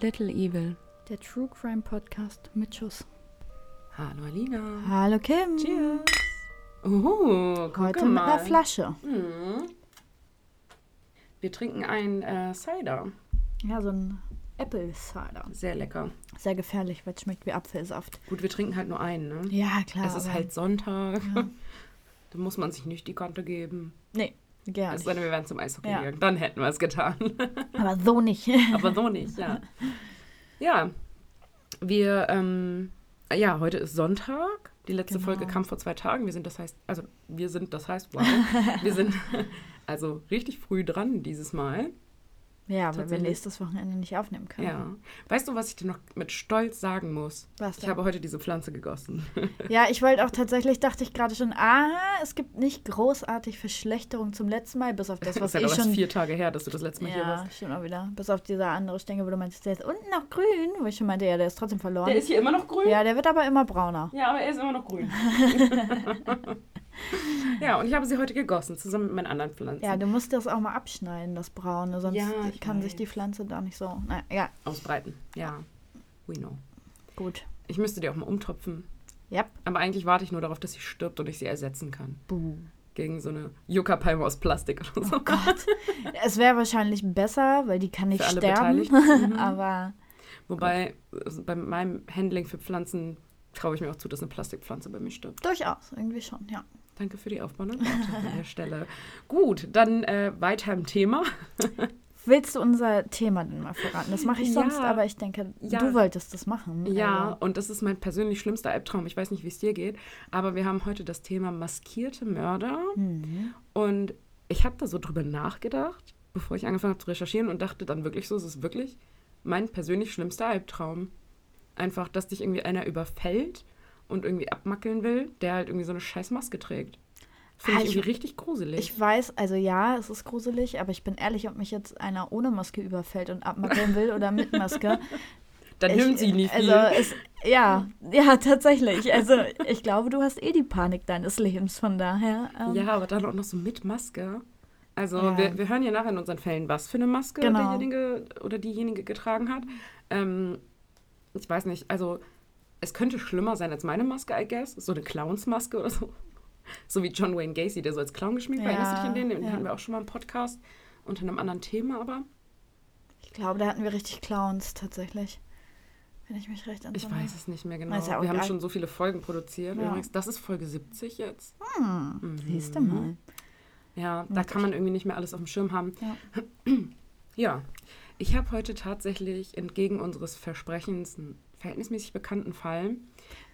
Little Evil. Der True Crime Podcast mit Schuss. Hallo Alina. Hallo Kim. Cheers. Oh, guck Heute mit mal. einer Flasche. Mhm. Wir trinken einen äh, Cider. Ja, so ein Apple Cider. Sehr lecker. Sehr gefährlich, weil es schmeckt wie Apfelsaft. Gut, wir trinken halt nur einen, ne? Ja, klar. es ist halt Sonntag. Ja. Da muss man sich nicht die Kante geben. Nee, gerne. Es sei denn, wir wären zum Eishockey Ja. gegangen. Dann hätten wir es getan. Aber so nicht. Aber so nicht, ja. Ja, wir, ähm, ja, heute ist Sonntag. Die letzte Genau. Folge kam vor zwei Tagen. Wir sind, das heißt, also wir sind, das heißt, wow. wir sind also richtig früh dran dieses Mal. Ja, weil wir nächstes Wochenende nicht aufnehmen können. Ja. Weißt du, was ich dir noch mit Stolz sagen muss? Was Ich denn? habe heute diese Pflanze gegossen. Ja, ich wollte auch tatsächlich, dachte ich gerade schon, ah, es gibt nicht großartig Verschlechterung zum letzten Mal, bis auf das, Das was ist ja ich erst schon... vier Tage her, dass du das letzte Mal hier Ja, warst. stimmt auch wieder. Bis auf dieser andere Stengel, wo du meinst, der ist unten noch grün, wo ich schon meinte, ja, der ist trotzdem verloren. Der ist hier immer noch grün? ja, der wird aber immer brauner. Ja, aber er ist immer noch grün. ja, und ich habe sie heute gegossen, zusammen mit meinen anderen Pflanzen. Ja, du musst das auch mal abschneiden, das Braune, sonst Ja, kann sich weiß. die Pflanze da nicht so. Na, ja, Ausbreiten, ja. We know. gut. Ich müsste die auch mal umtopfen. Yep. Aber eigentlich warte ich nur darauf, dass sie stirbt und ich sie ersetzen kann. Buh. Gegen so eine Yucca-Palme aus Plastik oder so. Oh Gott. es wäre wahrscheinlich besser, weil die kann nicht sterben. Mhm. aber Wobei, also bei meinem Handling für Pflanzen traue ich mir auch zu, dass eine Plastikpflanze bei mir stirbt. durchaus, irgendwie schon, ja. Danke für die aufbauende Worte an der Stelle. Gut, dann äh, weiter im Thema. Willst du unser Thema denn mal verraten? Das mache ich sonst, Ja. aber ich denke, Ja. du wolltest das machen. Ja, Also, und das ist mein persönlich schlimmster Albtraum. Ich weiß nicht, wie es dir geht, aber wir haben heute das Thema maskierte Mörder. hm. Und ich habe da so drüber nachgedacht, bevor ich angefangen habe zu recherchieren und dachte dann wirklich so, es ist wirklich mein persönlich schlimmster Albtraum. Einfach, dass dich irgendwie einer überfällt und irgendwie abmackeln will, der halt irgendwie so eine scheiß Maske trägt. Finde Ah, ich ich- irgendwie richtig gruselig. Ich weiß, also ja, es ist gruselig, aber ich bin ehrlich, ob mich jetzt einer ohne Maske überfällt und abmackeln will oder mit Maske. dann ich, nimmt sie nie viel. Also es, ja, ja, tatsächlich. Also ich glaube, du hast eh die Panik deines Lebens, von daher. ähm, ja, aber dann auch noch so mit Maske. Also Ja. wir, wir hören ja nachher in unseren Fällen, was für eine Maske Genau. derjenige oder diejenige getragen hat. Ähm, ich weiß nicht, also es könnte schlimmer sein als meine Maske, I guess. So eine Clownsmaske oder so. So wie John Wayne Gacy, der so als Clown geschminkt war. Ja, Erinnerst du dich an den? Den ja. hatten wir auch schon mal im Podcast unter einem anderen Thema, aber Ich glaube, da hatten wir richtig Clowns tatsächlich. Wenn ich mich recht ich entsinne. weiß es nicht mehr genau. Ja wir haben schon so viele Folgen produziert. Ja. Übrigens, das ist Folge 70 jetzt. Hm, Mhm. siehst du mal. Ja, da kann man irgendwie nicht mehr alles auf dem Schirm haben. Ja. Ja, ich habe heute tatsächlich entgegen unseres Versprechens einen verhältnismäßig bekannten Fall.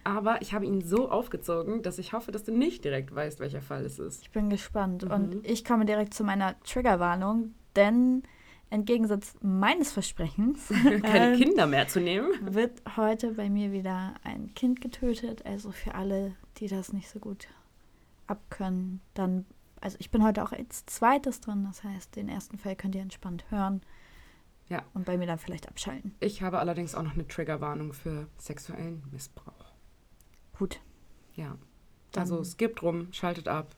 Aber ich habe ihn so aufgezogen, dass ich hoffe, dass du nicht direkt weißt, welcher Fall es ist. Ich bin gespannt. Mhm. Und ich komme direkt zu meiner Triggerwarnung, denn im Gegensatz meines Versprechens Keine ähm, Kinder mehr zu nehmen. wird heute bei mir wieder ein Kind getötet. Also für alle, die das nicht so gut abkönnen, dann, also ich bin heute auch als zweites drin, das heißt, den ersten Fall könnt ihr entspannt hören. Ja. Und bei mir dann vielleicht abschalten. Ich habe allerdings auch noch eine Triggerwarnung für sexuellen Missbrauch. Gut. Ja. Dann Also skippt rum, schaltet ab,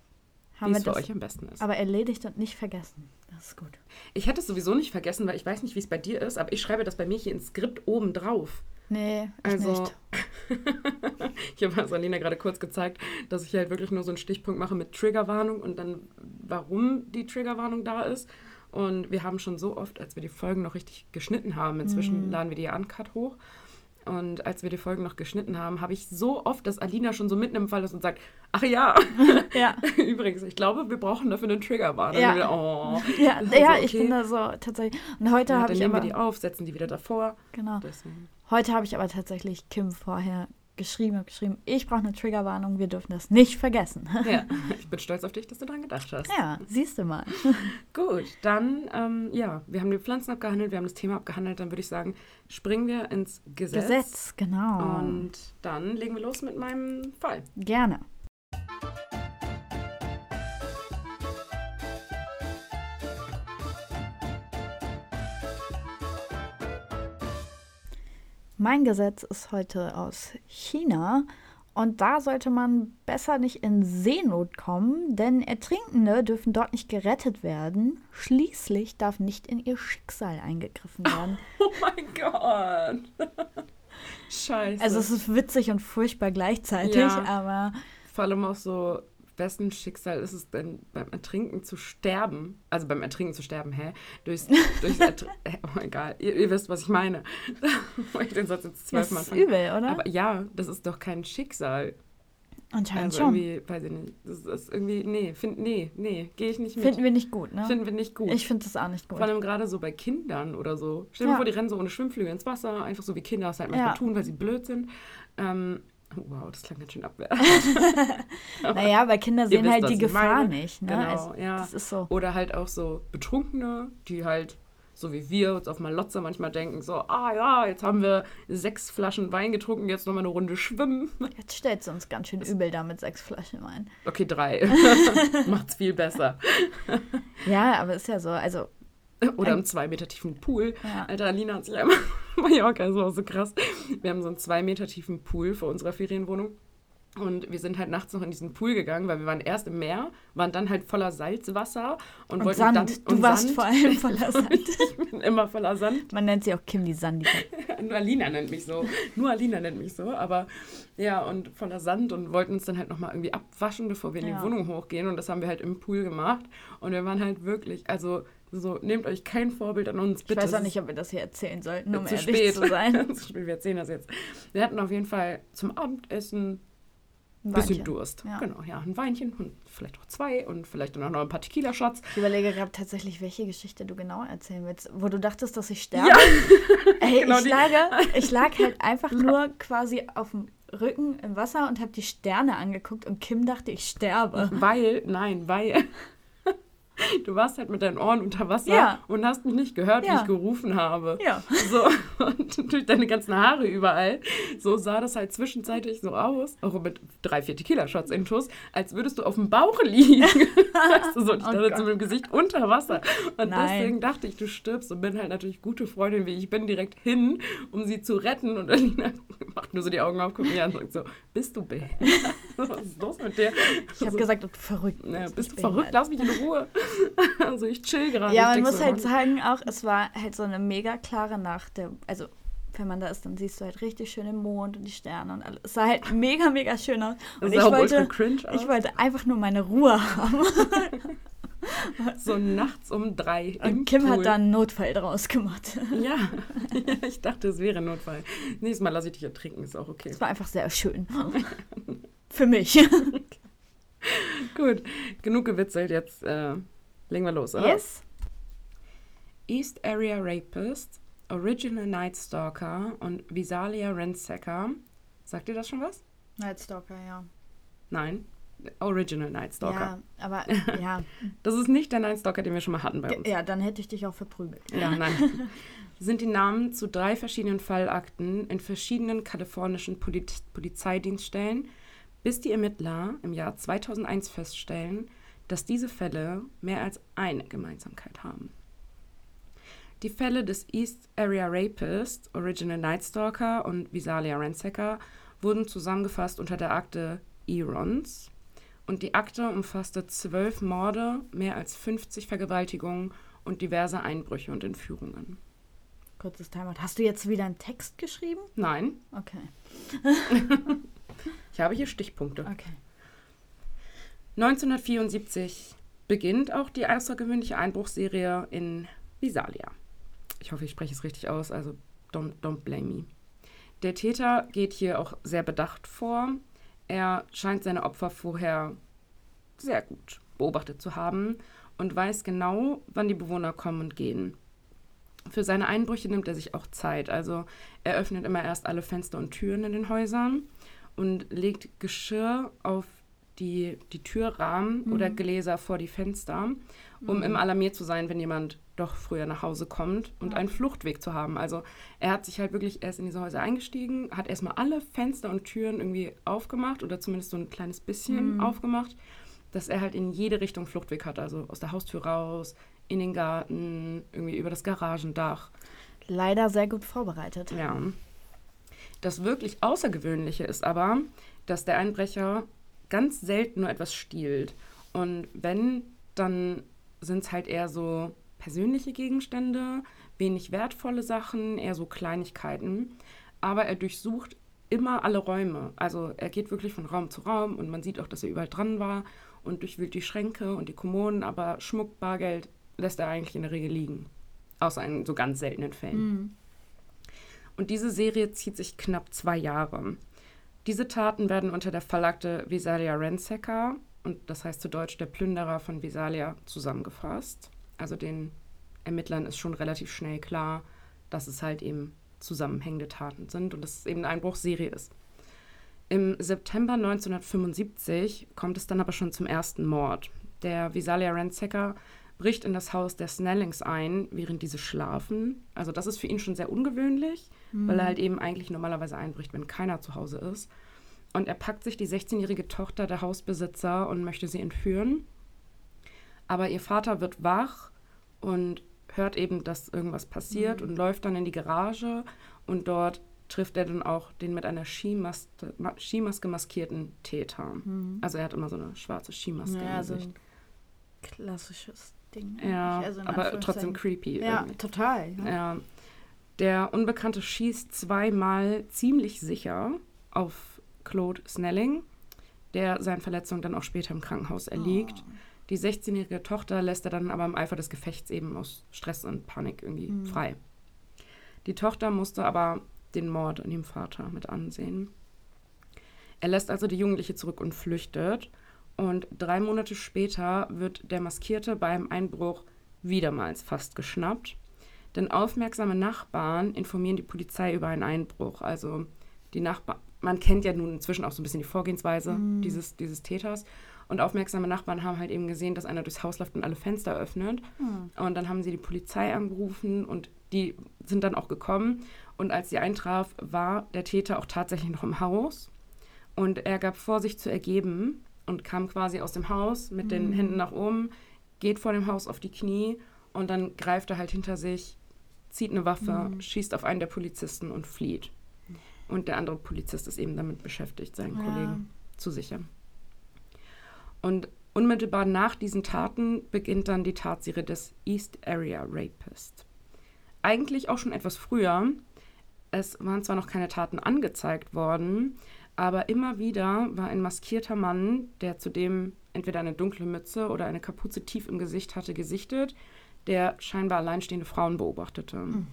wie es für euch am besten ist. aber erledigt und nicht vergessen. Das ist gut. Ich hätte es sowieso nicht vergessen, weil ich weiß nicht, wie es bei dir ist, aber ich schreibe das bei mir hier ins Skript oben drauf. Nee, ich Also, nicht. ich habe es Alina gerade kurz gezeigt, dass ich halt wirklich nur so einen Stichpunkt mache mit Triggerwarnung und dann, warum die Triggerwarnung da ist. Und wir haben schon so oft, als wir die Folgen noch richtig geschnitten haben, inzwischen Mhm. laden wir die ja uncut hoch. Und als wir die Folgen noch geschnitten haben, habe ich so oft, dass Alina schon so mitten im Fall ist und sagt, ach ja, Ja. übrigens, ich glaube, wir brauchen dafür eine Triggerwarnung. Ja. Wir, oh. Ja, Also, ja ich okay. bin da so tatsächlich. Und heute Ja, habe dann ich nehmen aber wir die auf, setzen die wieder davor. genau. Deswegen. Heute habe ich aber tatsächlich Kim vorher geschrieben und geschrieben, ich brauche eine Triggerwarnung, wir dürfen das nicht vergessen. Ja, ich bin stolz auf dich, dass du dran gedacht hast. Ja, siehst du mal. Gut, dann, ähm, ja, wir haben die Pflanzen abgehandelt, wir haben das Thema abgehandelt, dann würde ich sagen, springen wir ins Gesetz. Gesetz, genau. Und dann legen wir los mit meinem Fall. Gerne. Mein Gesetz ist heute aus China Und da sollte man besser nicht in Seenot kommen, denn Ertrinkende dürfen dort nicht gerettet werden. Schließlich darf nicht in ihr Schicksal eingegriffen werden. Oh mein Gott. Scheiße. Also es ist witzig und furchtbar gleichzeitig, Ja. aber Vor allem auch so, wessen Schicksal ist es denn beim Ertrinken zu sterben? Also beim Ertrinken zu sterben, hä? Durchs, durchs Ertrinken. Oh, egal. Ihr, ihr wisst, was ich meine. ich den Satz jetzt das zwölfmal ist übel, oder? Aber ja, das ist doch kein Schicksal. Anscheinend Also schon. irgendwie, weiß ich nicht. Das ist irgendwie, nee, find, nee, nee, gehe ich nicht mit. Finden wir nicht gut, ne? Finden wir nicht gut. Ich finde das auch nicht gut. Vor allem gerade so bei Kindern oder so. Stell dir Ja. vor, die rennen so ohne Schwimmflügel ins Wasser, einfach so wie Kinder es halt manchmal Ja. tun, weil sie blöd sind. Ähm, wow, das klang ganz schön abwertend. Naja, weil Kinder sehen halt die Gefahr nicht, ne? Genau, also, ja. Das ist so. Oder halt auch so Betrunkene, die halt, so wie wir uns auf Malotze manchmal denken, so, ah ja, jetzt haben wir sechs Flaschen Wein getrunken, jetzt nochmal eine Runde schwimmen. Jetzt stellt sie uns ganz schön übel da mit sechs Flaschen Wein. Okay, drei. Macht's viel besser. Ja, aber ist ja so. Also, Oder im zwei Meter tiefen Pool. ja. Alter, Alina hat sich einmal Mallorca, das war so krass. Wir haben so einen zwei Meter tiefen Pool vor unserer Ferienwohnung. Und wir sind halt nachts noch in diesen Pool gegangen, weil wir waren erst im Meer, waren dann halt voller Salzwasser und, Und wollten Sand. dann. du und warst Sand. vor allem voller Sand. Ich bin immer voller Sand. Man nennt sie auch Kim die Sandige. Nur Alina nennt mich so. Nur Alina nennt mich so. Aber ja, und voller Sand und wollten uns dann halt nochmal irgendwie abwaschen, bevor wir in die Ja. Wohnung hochgehen. Und das haben wir halt im Pool gemacht. Und wir waren halt wirklich, also so, nehmt euch kein Vorbild an uns, Ich bitte. weiß auch nicht, ob wir das hier erzählen sollten, um zu ehrlich spät. zu sein. zu spät, wir erzählen das jetzt. Wir hatten auf jeden Fall zum Abendessen Ein bisschen Weinchen. Durst. Ja. Genau, ja, ein Weinchen und vielleicht auch zwei und vielleicht dann auch noch ein paar Tequila-Shots. Ich überlege gerade tatsächlich, welche Geschichte du genau erzählen willst. Wo du dachtest, dass ich sterbe. Ja. Ey, Genau ich, die- lag, ich lag halt einfach nur quasi auf dem Rücken im Wasser und habe die Sterne angeguckt und Kim dachte, ich sterbe. Weil, nein, weil du warst halt mit deinen Ohren unter Wasser Ja. und hast mich nicht gehört, wie Ja. ich gerufen habe. Ja. So, und durch deine ganzen Haare überall. So sah das halt zwischenzeitlich so aus, auch mit drei, vier Tequila-Shots intus, als würdest du auf dem Bauch liegen. weißt du, so, und ich Oh dachte Gott. zu meinem Gesicht unter Wasser. Und Nein. deswegen dachte ich, du stirbst und bin halt natürlich gute Freundin, wie ich bin, direkt hin, um sie zu retten. Und Alina macht nur so die Augen auf, guckt mich an und sagt so, bist du behindert? Was ist los mit dir? Ich habe gesagt, du verrückt. Ja, bist bist du verrückt? behindert. Lass mich in Ruhe. Also ich chill gerade. Ja, man muss so, halt sagen auch, es war halt so eine mega klare Nacht. Der, also, wenn man da ist, dann siehst du halt richtig schön den Mond und die Sterne und alles. Es sah halt mega, mega schön aus. Und ich wollte, cringe aus. ich wollte einfach nur meine Ruhe haben. so nachts um drei im Und Kim Pool. hat da einen Notfall draus gemacht. Ja. ja, ich dachte, es wäre ein Notfall. Nächstes Mal lasse ich dich ertrinken, ist auch okay. Es war einfach sehr schön. Für mich. Gut, genug gewitzelt, jetzt äh, legen wir los, oder? Yes. East Area Rapist, Original Night Stalker und Visalia Ransacker. Sagt ihr das schon was? Night Stalker, ja. Nein. Original Night Stalker. Ja, aber ja. Das ist nicht der Night Stalker, den wir schon mal hatten bei uns. ja, dann hätte ich dich auch verprügelt. Ja, nein. Sind die Namen zu drei verschiedenen Fallakten in verschiedenen kalifornischen Poli Polizeidienststellen, bis die Ermittler im Jahr 2001 feststellen, dass diese Fälle mehr als eine Gemeinsamkeit haben. Die Fälle des East Area Rapist, Original Night Stalker und Visalia Ransacker wurden zusammengefasst unter der Akte Erons. Und die Akte umfasste zwölf Morde, mehr als 50 Vergewaltigungen und diverse Einbrüche und Entführungen. Kurzes Timeout. Hast du jetzt wieder einen Text geschrieben? Nein, Okay. ich habe hier Stichpunkte. Okay. 1974 beginnt auch die außergewöhnliche Einbruchsserie in Visalia. Ich hoffe, ich spreche es richtig aus, also don't, don't blame me. Der Täter geht hier auch sehr bedacht vor. Er scheint seine Opfer vorher sehr gut beobachtet zu haben und weiß genau, wann die Bewohner kommen und gehen. Für seine Einbrüche nimmt er sich auch Zeit. Also er öffnet immer erst alle Fenster und Türen in den Häusern und legt Geschirr auf die, die Türrahmen Mhm. oder Gläser vor die Fenster, um im alarmiert zu sein, wenn jemand doch früher nach Hause kommt und Ja. einen Fluchtweg zu haben. Also er hat sich halt wirklich erst in diese Häuser eingestiegen, hat erstmal alle Fenster und Türen irgendwie aufgemacht oder zumindest so ein kleines bisschen Mhm. aufgemacht, dass er halt in jede Richtung Fluchtweg hat. Also aus der Haustür raus, in den Garten, irgendwie über das Garagendach. Leider sehr gut vorbereitet. Ja. Das wirklich Außergewöhnliche ist aber, dass der Einbrecher ganz selten nur etwas stiehlt. Und wenn, dann sind es halt eher so persönliche Gegenstände, wenig wertvolle Sachen, eher so Kleinigkeiten. Aber er durchsucht immer alle Räume. Also er geht wirklich von Raum zu Raum und man sieht auch, dass er überall dran war und durchwühlt die Schränke und die Kommoden, aber Schmuck, Bargeld lässt er eigentlich in der Regel liegen. Außer in so ganz seltenen Fällen. Mhm. Und diese Serie zieht sich knapp zwei Jahre. Diese Taten werden unter der Verlagte Visalia Ransacker, und das heißt zu Deutsch der Plünderer von Visalia, zusammengefasst. Also den Ermittlern ist schon relativ schnell klar, dass es halt eben zusammenhängende Taten sind und dass es eben eine Einbruchserie ist. Im September 1975 kommt es dann aber schon zum ersten Mord. Der Visalia Ransacker bricht in das Haus der Snellings ein, während diese schlafen. Also das ist für ihn schon sehr ungewöhnlich, mhm. weil er halt eben eigentlich normalerweise einbricht, wenn keiner zu Hause ist. Und er packt sich die 16-jährige Tochter der Hausbesitzer und möchte sie entführen. Aber ihr Vater wird wach und hört eben, dass irgendwas passiert mhm. und läuft dann in die Garage und dort trifft er dann auch den mit einer Skimaske, Skimaske maskierten Täter. Mhm. Also er hat immer so eine schwarze Skimaske ja, im Gesicht. ein klassisches Ding. Ja, also aber trotzdem creepy. Ja, irgendwie. total. Ja. Ja. Der Unbekannte schießt zweimal ziemlich sicher auf Claude Snelling, der seinen Verletzungen dann auch später im Krankenhaus erliegt. Oh. Die 16-jährige Tochter lässt er dann aber im Eifer des Gefechts eben aus Stress und Panik irgendwie Mhm. frei. Die Tochter musste aber den Mord an ihrem Vater mit ansehen. Er lässt also die Jugendliche zurück und flüchtet. Und drei Monate später wird der Maskierte beim Einbruch wiedermals fast geschnappt. Denn aufmerksame Nachbarn informieren die Polizei über einen Einbruch. Also die Nachbarn, man kennt ja nun inzwischen auch so ein bisschen die Vorgehensweise Mhm. dieses, dieses Täters. Und aufmerksame Nachbarn haben halt eben gesehen, dass einer durchs Haus läuft und alle Fenster öffnet. Hm. Und dann haben sie die Polizei angerufen und die sind dann auch gekommen. Und als sie eintraf, war der Täter auch tatsächlich noch im Haus. Und er gab vor, sich zu ergeben und kam quasi aus dem Haus mit den Mhm. Händen nach oben, geht vor dem Haus auf die Knie und dann greift er halt hinter sich, zieht eine Waffe, Mhm. schießt auf einen der Polizisten und flieht. Und der andere Polizist ist eben damit beschäftigt, seinen Ja. Kollegen zu sichern. Und unmittelbar nach diesen Taten beginnt dann die Tatserie des East Area Rapist. Eigentlich auch schon etwas früher. Es waren zwar noch keine Taten angezeigt worden, aber immer wieder war ein maskierter Mann, der zudem entweder eine dunkle Mütze oder eine Kapuze tief im Gesicht hatte, gesichtet, der scheinbar alleinstehende Frauen beobachtete. Mhm.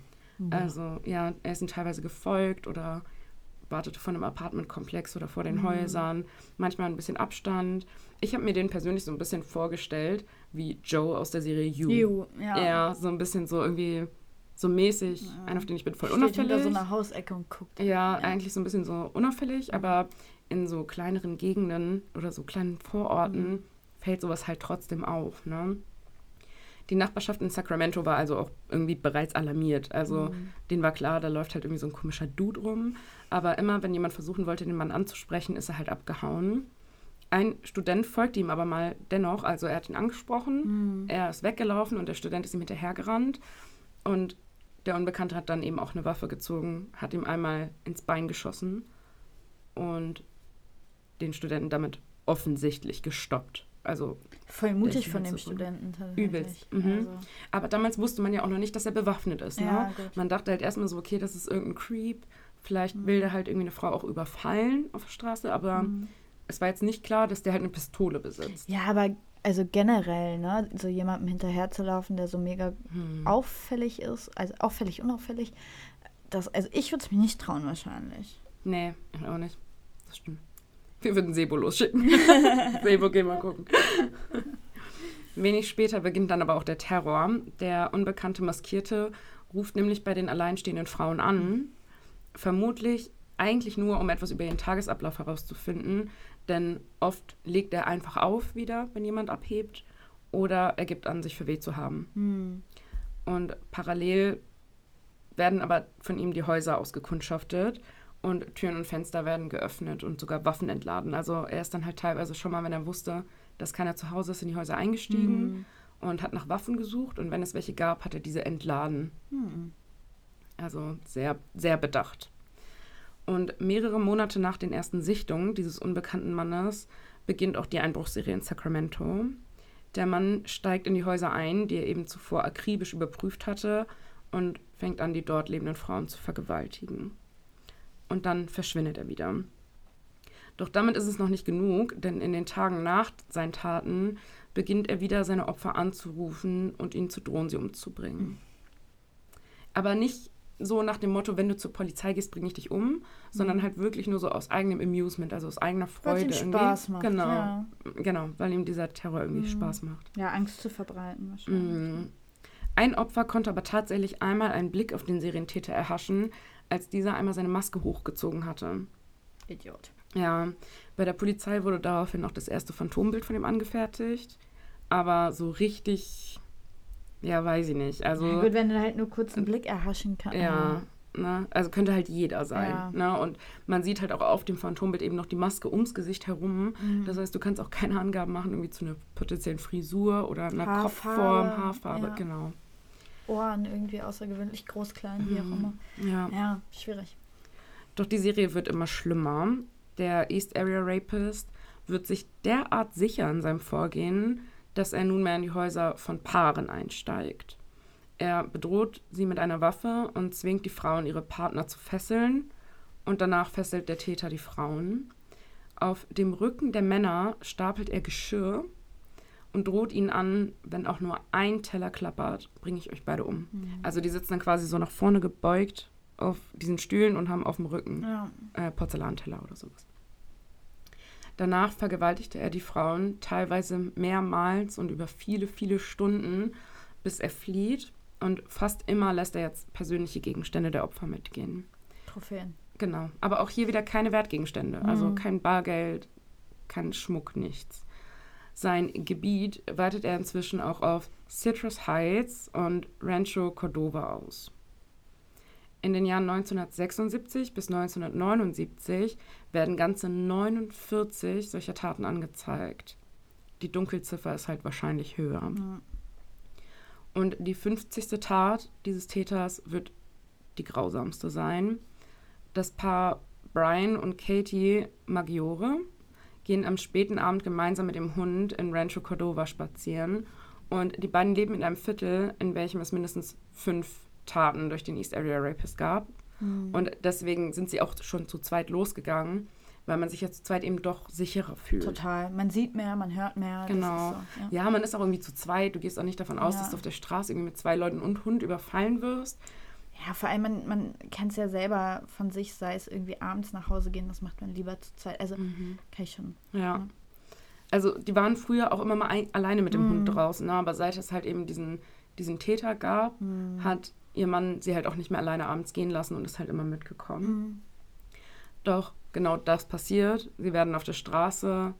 Also ja, er ist ihnen teilweise gefolgt oder wartete vor einem Apartmentkomplex oder vor den Mhm. Häusern, manchmal ein bisschen Abstand. Ich habe mir den persönlich so ein bisschen vorgestellt wie Joe aus der Serie You. You, ja. Ja, so ein bisschen so irgendwie so mäßig, Ja. einer, auf den ich bin voll Steht hinter unauffällig. so einer Hausecke und guckt. ja, eigentlich so ein bisschen so unauffällig, aber in so kleineren Gegenden oder so kleinen Vororten Mhm. fällt sowas halt trotzdem auf. Ne? Die Nachbarschaft in Sacramento war also auch irgendwie bereits alarmiert. Also Mhm. denen war klar, da läuft halt irgendwie so ein komischer Dude rum. Aber immer, wenn jemand versuchen wollte, den Mann anzusprechen, ist er halt abgehauen. Ein Student folgte ihm aber mal dennoch, also er hat ihn angesprochen, Mhm. er ist weggelaufen und der Student ist ihm hinterhergerannt. Und der Unbekannte hat dann eben auch eine Waffe gezogen, hat ihm einmal ins Bein geschossen und den Studenten damit offensichtlich gestoppt. Also, Voll mutig von dem Studenten tatsächlich. Übelst, mhm. Also, aber damals wusste man ja auch noch nicht, dass er bewaffnet ist. ja, Ne? Man dachte halt erstmal so, okay, das ist irgendein Creep. Vielleicht Mhm. will der halt irgendwie eine Frau auch überfallen auf der Straße, aber Mhm. es war jetzt nicht klar, dass der halt eine Pistole besitzt. Ja, aber also generell, ne, so jemandem hinterherzulaufen, der so mega Hm. auffällig ist, also auffällig, unauffällig, das, also ich würde es mir nicht trauen wahrscheinlich. Nee, ich auch nicht. Das stimmt. Wir würden Sebo losschicken. Sebo, geh mal gucken. Wenig später beginnt dann aber auch der Terror. Der unbekannte Maskierte ruft nämlich bei den alleinstehenden Frauen an. Vermutlich eigentlich nur, um etwas über ihren Tagesablauf herauszufinden. Denn oft legt er einfach auf wieder, wenn jemand abhebt. Oder er gibt an, sich für weh zu haben. Hm. Und parallel werden aber von ihm die Häuser ausgekundschaftet und Türen und Fenster werden geöffnet und sogar Waffen entladen. Also er ist dann halt teilweise schon mal, wenn er wusste, dass keiner zu Hause ist, in die Häuser eingestiegen Hm. und hat nach Waffen gesucht und wenn es welche gab, hat er diese entladen. Hm. Also sehr, sehr bedacht. Und mehrere Monate nach den ersten Sichtungen dieses unbekannten Mannes beginnt auch die Einbruchsserie in Sacramento. Der Mann steigt in die Häuser ein, die er eben zuvor akribisch überprüft hatte, und fängt an, die dort lebenden Frauen zu vergewaltigen. Und dann verschwindet er wieder. Doch damit ist es noch nicht genug, denn in den Tagen nach seinen Taten beginnt er wieder seine Opfer anzurufen und ihnen zu drohen, sie umzubringen. Aber nicht so nach dem Motto, wenn du zur Polizei gehst, bringe ich dich um, sondern halt wirklich nur so aus eigenem Amusement, also aus eigener Freude. Weil ihm Spaß macht. Genau, Ja. genau, weil ihm dieser Terror irgendwie Mhm. Spaß macht. ja, Angst zu verbreiten wahrscheinlich. Mhm. Ein Opfer konnte aber tatsächlich einmal einen Blick auf den Serientäter erhaschen, als dieser einmal seine Maske hochgezogen hatte. Idiot. Ja, bei der Polizei wurde daraufhin auch das erste Phantombild von ihm angefertigt, aber so richtig, ja, weiß ich nicht. Also ja, gut, wenn du halt nur kurz einen Blick erhaschen kannst. ja, ne? Also könnte halt jeder sein. Ja. Ne? Und man sieht halt auch auf dem Phantombild eben noch die Maske ums Gesicht herum. Mhm. Das heißt, du kannst auch keine Angaben machen, irgendwie zu einer potenziellen Frisur oder einer Haarfarbe, Kopfform, Haarfarbe, ja. genau. Ohren irgendwie außergewöhnlich groß, klein, wie auch immer. Ja. Ja, schwierig. Doch die Serie wird immer schlimmer. Der East Area Rapist wird sich derart sicher in seinem Vorgehen, dass er nunmehr in die Häuser von Paaren einsteigt. Er bedroht sie mit einer Waffe und zwingt die Frauen, ihre Partner zu fesseln. Und danach fesselt der Täter die Frauen. Auf dem Rücken der Männer stapelt er Geschirr und droht ihnen an, wenn auch nur ein Teller klappert, bringe ich euch beide um. Also die sitzen dann quasi so nach vorne gebeugt auf diesen Stühlen und haben auf dem Rücken Ja. äh, Porzellanteller oder sowas. Danach vergewaltigte er die Frauen teilweise mehrmals und über viele, viele Stunden, bis er flieht. Und fast immer lässt er jetzt persönliche Gegenstände der Opfer mitgehen. Trophäen. Genau. Aber auch hier wieder keine Wertgegenstände. Also Mhm. kein Bargeld, kein Schmuck, nichts. Sein Gebiet weitet er inzwischen auch auf Citrus Heights und Rancho Cordova aus. In den Jahren 1976 bis 1979 werden ganze 49 solcher Taten angezeigt. Die Dunkelziffer ist halt wahrscheinlich höher. Ja. Und die 50. Tat dieses Täters wird die grausamste sein. Das Paar Brian und Katie Maggiore gehen am späten Abend gemeinsam mit dem Hund in Rancho Cordova spazieren. Und die beiden leben in einem Viertel, in welchem es mindestens fünf Taten durch den East Area Rapist gab. Mhm. Und deswegen sind sie auch schon zu zweit losgegangen, weil man sich ja zu zweit eben doch sicherer fühlt. Total. Man sieht mehr, man hört mehr. Genau. So, ja. Ja, man ist auch irgendwie zu zweit. Du gehst auch nicht davon aus, Ja. dass du auf der Straße irgendwie mit zwei Leuten und Hund überfallen wirst. ja, vor allem, man, man kennt es ja selber von sich, sei es irgendwie abends nach Hause gehen, das macht man lieber zu zweit. Also kann ich schon. Ja. Ja. Also die waren früher auch immer mal ein, alleine mit dem Mhm. Hund draußen, ne? aber seit es halt eben diesen, diesen Täter gab, Mhm. hat ihr Mann sie halt auch nicht mehr alleine abends gehen lassen und ist halt immer mitgekommen. Mhm. Doch genau das passiert. Sie werden auf der Straße,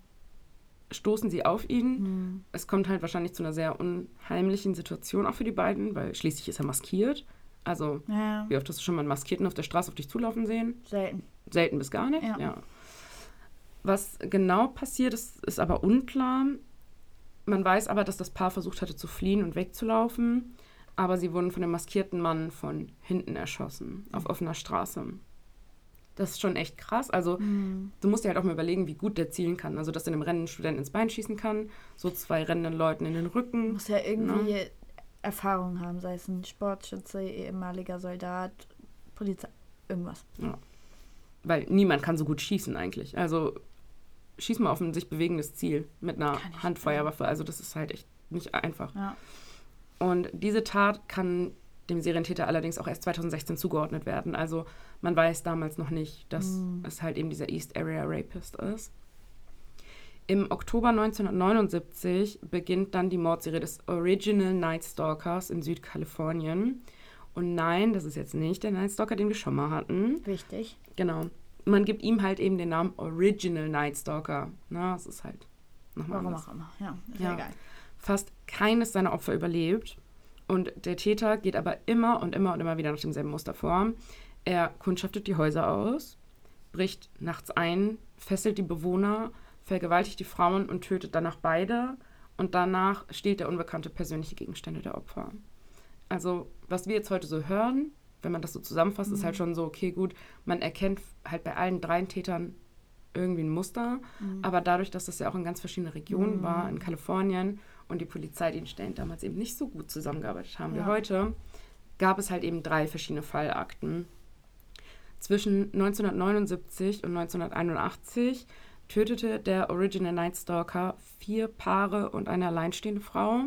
stoßen sie auf ihn. Mhm. Es kommt halt wahrscheinlich zu einer sehr unheimlichen Situation auch für die beiden, weil schließlich ist er maskiert. Also Ja, wie oft hast du schon mal einen Maskierten auf der Straße auf dich zulaufen sehen? selten. Selten bis gar nicht. Ja. Ja. Was genau passiert ist, ist aber unklar. Man weiß aber, dass das Paar versucht hatte zu fliehen und wegzulaufen, aber sie wurden von dem maskierten Mann von hinten erschossen, auf offener Straße. Das ist schon echt krass. Also, Mhm. du musst dir halt auch mal überlegen, wie gut der zielen kann. Also, dass er einem rennenden Studenten ins Bein schießen kann, so zwei rennenden Leuten in den Rücken. Muss ja irgendwie Erfahrung haben, sei es ein Sportschütze, ehemaliger Soldat, Polizei, irgendwas. Weil niemand kann so gut schießen eigentlich. Also, schieß mal auf ein sich bewegendes Ziel mit einer Handfeuerwaffe. Also, das ist halt echt nicht einfach. Ja. Und diese Tat kann dem Serientäter allerdings auch erst 2016 zugeordnet werden. Also man weiß damals noch nicht, dass Mm. es halt eben dieser East Area Rapist ist. Im Oktober 1979 beginnt dann die Mordserie des Original Night Stalkers in Südkalifornien. Und nein, das ist jetzt nicht der Night Stalker, den wir schon mal hatten. Wichtig. Genau. Man gibt ihm halt eben den Namen Original Night Stalker. Na, das ist halt nochmal Warum anders. auch immer. Ja, ist Ja. egal. Fast keines seiner Opfer überlebt. Und der Täter geht aber immer und immer und immer wieder nach demselben Muster vor. Er kundschaftet die Häuser aus, bricht nachts ein, fesselt die Bewohner, vergewaltigt die Frauen und tötet danach beide. Und danach stiehlt der Unbekannte persönliche Gegenstände der Opfer. Also, was wir jetzt heute so hören, wenn man das so zusammenfasst, ist halt Mhm. schon so, okay, gut, man erkennt halt bei allen drei Tätern irgendwie ein Muster, Mhm. aber dadurch, dass das ja auch in ganz verschiedenen Regionen Mhm. war, in Kalifornien und die Polizeidienststellen damals eben nicht so gut zusammengearbeitet haben wie Ja. heute, gab es halt eben drei verschiedene Fallakten. Zwischen 1979 und 1981 tötete der Original Night Stalker vier Paare und eine alleinstehende Frau.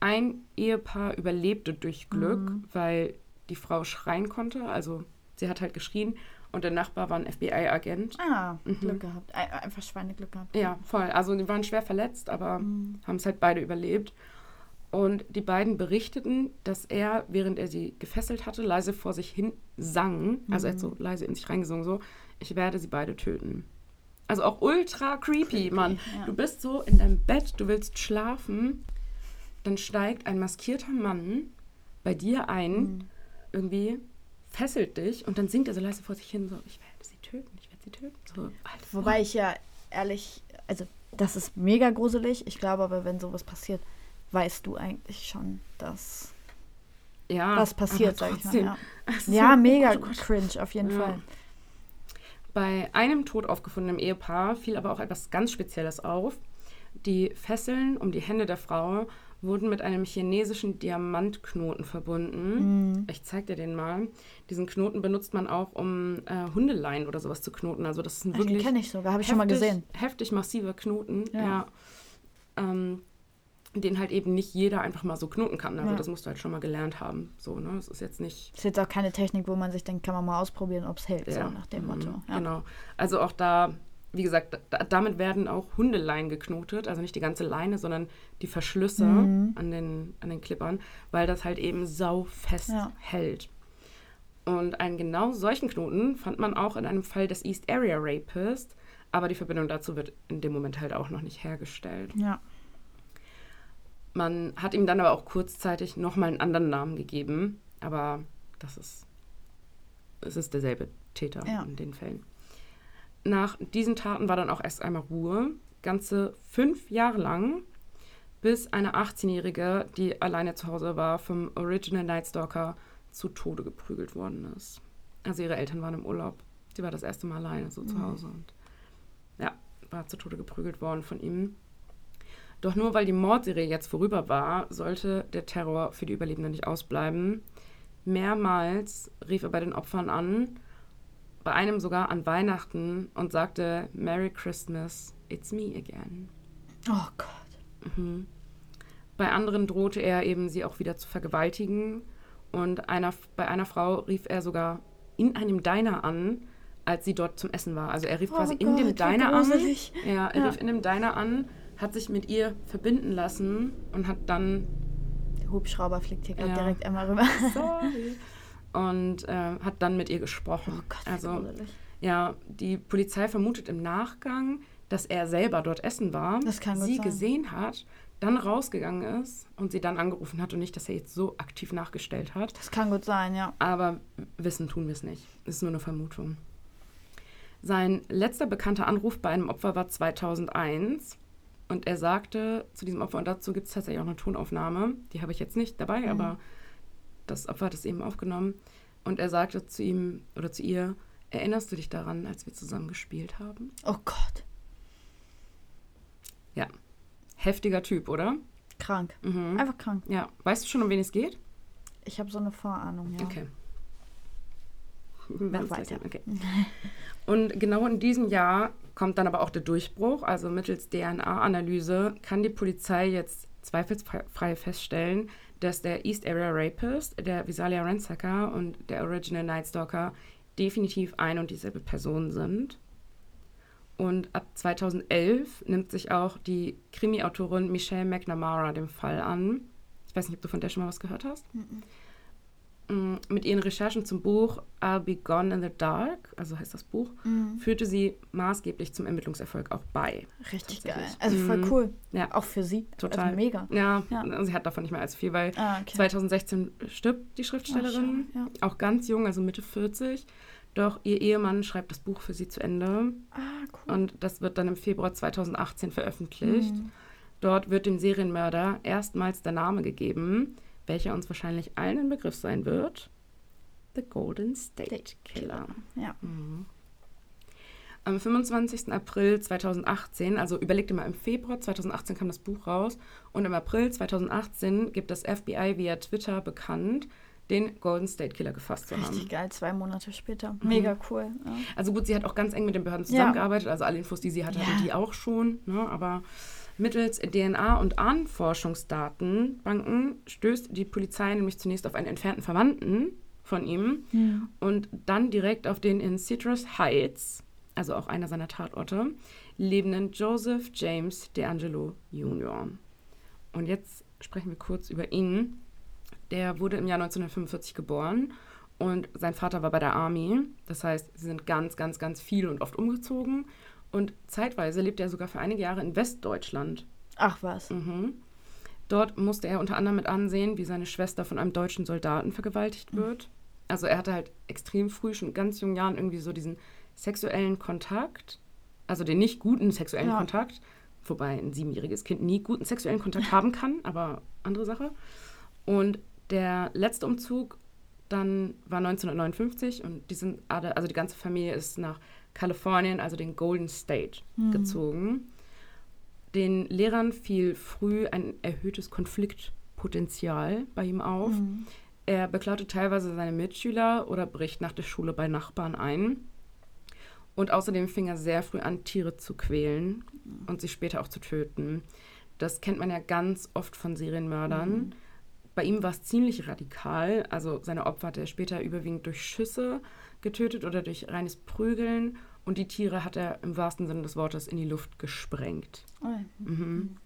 Ein Ehepaar überlebte durch Glück, Mhm. weil die Frau schreien konnte. Also sie hat halt geschrien und der Nachbar war ein FBI-Agent. Ah, Mhm. Glück gehabt. Ein- Einfach Schweineglück gehabt. Ja, voll. Also die waren schwer verletzt, aber Mhm. haben es halt beide überlebt. Und die beiden berichteten, dass er, während er sie gefesselt hatte, leise vor sich hin sang. Also er hat so leise in sich reingesungen, so, ich werde sie beide töten. Also auch ultra creepy, Creepy, Mann. ja. Du bist so in deinem Bett, du willst schlafen, dann steigt ein maskierter Mann bei dir ein, Mhm. irgendwie fesselt dich und dann singt er so leise vor sich hin, so, ich werde sie töten, ich werde sie töten. So, Alter, Wobei ich ja ehrlich, also das ist mega gruselig. Ich glaube aber, wenn sowas passiert, weißt du eigentlich schon, dass ja, was passiert, sag ich mal. Ja, so, mega oh Gott, oh Gott. cringe auf jeden Ja. Fall. Bei einem tot aufgefundenen Ehepaar fiel aber auch etwas ganz Spezielles auf. Die Fesseln um die Hände der Frau wurden mit einem chinesischen Diamantknoten verbunden. Mhm. Ich zeig dir den mal. Diesen Knoten benutzt man auch, um äh, Hundeleien oder sowas zu knoten. Also das ist ein Den wirklich kenne ich sogar, habe ich schon mal heftig- gesehen. Heftig massiver Knoten, ja. Ja. Ähm, den halt eben nicht jeder einfach mal so knoten kann. Also Ja. das musst du halt schon mal gelernt haben. So, ne? Das ist jetzt nicht Ist jetzt auch keine Technik, wo man sich denkt, kann man mal ausprobieren, ob es hält, so Ja. nach dem Mhm. Motto. Ja. Genau. Also auch da, wie gesagt, da, damit werden auch Hundeleien geknotet. Also nicht die ganze Leine, sondern die Verschlüsse Mhm. an, den, an den Klippern, weil das halt eben saufest Ja. hält. Und einen genau solchen Knoten fand man auch in einem Fall des East Area Rapist, aber die Verbindung dazu wird in dem Moment halt auch noch nicht hergestellt. Ja. Man hat ihm dann aber auch kurzzeitig nochmal einen anderen Namen gegeben, aber das ist, es ist derselbe Täter Ja. in den Fällen. Nach diesen Taten war dann auch erst einmal Ruhe, ganze fünf Jahre lang, bis eine 18-Jährige, die alleine zu Hause war, vom Original Night Stalker zu Tode geprügelt worden ist. Also ihre Eltern waren im Urlaub. Sie war das erste Mal alleine so zu Mhm. Hause und ja, war zu Tode geprügelt worden von ihm. Doch nur weil die Mordserie jetzt vorüber war, sollte der Terror für die Überlebenden nicht ausbleiben. Mehrmals rief er bei den Opfern an, bei einem sogar an Weihnachten und sagte Merry Christmas, it's me again. Oh Gott. Mhm. Bei anderen drohte er eben, sie auch wieder zu vergewaltigen. Und einer, bei einer Frau rief er sogar in einem Diner an, als sie dort zum Essen war. Also er rief Oh quasi in Gott, dem wie Diner an. Ja, er Ja. rief in dem Diner an, hat sich mit ihr verbinden lassen und hat dann Der Hubschrauber fliegt hier gerade Ja. direkt einmal rüber. sorry, und äh, hat dann mit ihr gesprochen. Oh Gott, also gruselig. ja, die Polizei vermutet im Nachgang, dass er selber dort essen war, Das kann sie sein. gesehen hat, dann rausgegangen ist und sie dann angerufen hat und nicht, dass er jetzt so aktiv nachgestellt hat. Das kann gut sein, ja. Aber wissen tun wir es nicht. Es ist nur eine Vermutung. Sein letzter bekannter Anruf bei einem Opfer war 2001 und er sagte zu diesem Opfer, und dazu gibt es tatsächlich auch eine Tonaufnahme, die habe ich jetzt nicht dabei, Mhm. aber das Opfer hat es eben aufgenommen. Und er sagte zu ihm oder zu ihr, erinnerst du dich daran, als wir zusammen gespielt haben? Oh Gott. Ja. Heftiger Typ, oder? Krank. Mhm. Einfach krank. Ja. Weißt du schon, um wen es geht? Ich habe so eine Vorahnung, ja. Okay. Mach weiter. Okay. Und genau in diesem Jahr kommt dann aber auch der Durchbruch. Also mittels DNA-Analyse kann die Polizei jetzt zweifelsfrei feststellen, dass der East Area Rapist, der Visalia Ransacker und der Original Night Stalker definitiv ein und dieselbe Person sind. Und ab 2011 nimmt sich auch die Krimi-Autorin Michelle McNamara dem Fall an. Ich weiß nicht, ob du von der schon mal was gehört hast. Mm, Mit ihren Recherchen zum Buch I'll Be Gone in the Dark, also heißt das Buch, Mhm. führte sie maßgeblich zum Ermittlungserfolg auch bei. Richtig geil. Also voll Mhm. cool. Ja, Auch für sie. Total. Also mega. Ja, Ja. sie hat davon nicht mehr allzu viel, weil Ah, okay. 2016 stirbt die Schriftstellerin, Ach, schade, auch ganz jung, also Mitte 40. Doch ihr Ehemann schreibt das Buch für sie zu Ende Ah, cool. und das wird dann im Februar 2018 veröffentlicht. Mhm. Dort wird dem Serienmörder erstmals der Name gegeben, welcher uns wahrscheinlich allen ein Begriff sein wird. The Golden State Killer. Ja. Mhm. Am 25. April 2018, also überleg dir mal, im Februar 2018 kam das Buch raus und im April 2018 gibt das FBI via Twitter bekannt, den Golden State Killer gefasst zu haben. Richtig geil, zwei Monate später. Mega cool. Ja. Also gut, sie hat auch ganz eng mit den Behörden zusammengearbeitet, also alle Infos, die sie hatte, Ja. hatten die auch schon. Ne? Aber mittels DNA- und Ahnenforschungsdatenbanken stößt die Polizei nämlich zunächst auf einen entfernten Verwandten von ihm Hm. und dann direkt auf den in Citrus Heights, also auch einer seiner Tatorte, lebenden Joseph James DeAngelo Jr. Und jetzt sprechen wir kurz über ihn. Der wurde im Jahr 1945 geboren und sein Vater war bei der Army. Das heißt, sie sind ganz, ganz, ganz viel und oft umgezogen. Und zeitweise lebte er sogar für einige Jahre in Westdeutschland. Ach was. Mhm. Dort musste er unter anderem mit ansehen, wie seine Schwester von einem deutschen Soldaten Mhm. vergewaltigt wird. Also er hatte halt extrem früh, schon in ganz jungen Jahren, irgendwie so diesen sexuellen Kontakt, also den nicht guten sexuellen Ja. Kontakt, wobei ein siebenjähriges Kind nie guten sexuellen Kontakt haben kann, aber andere Sache. Und der letzte Umzug dann war 1959 und die sind alle, also die ganze Familie ist nach Kalifornien, also den Golden State, gezogen. Den Lehrern fiel früh ein erhöhtes Konfliktpotenzial bei ihm auf. Mhm. Er beklaute teilweise seine Mitschüler oder bricht nach der Schule bei Nachbarn ein. Und außerdem fing er sehr früh an, Tiere zu quälen und sie später auch zu töten. Das kennt man ja ganz oft von Serienmördern. Bei ihm war es ziemlich radikal. Also seine Opfer hat er später überwiegend durch Schüsse getötet oder durch reines Prügeln. Und die Tiere hat er im wahrsten Sinne des Wortes in die Luft gesprengt. Ui. Mhm.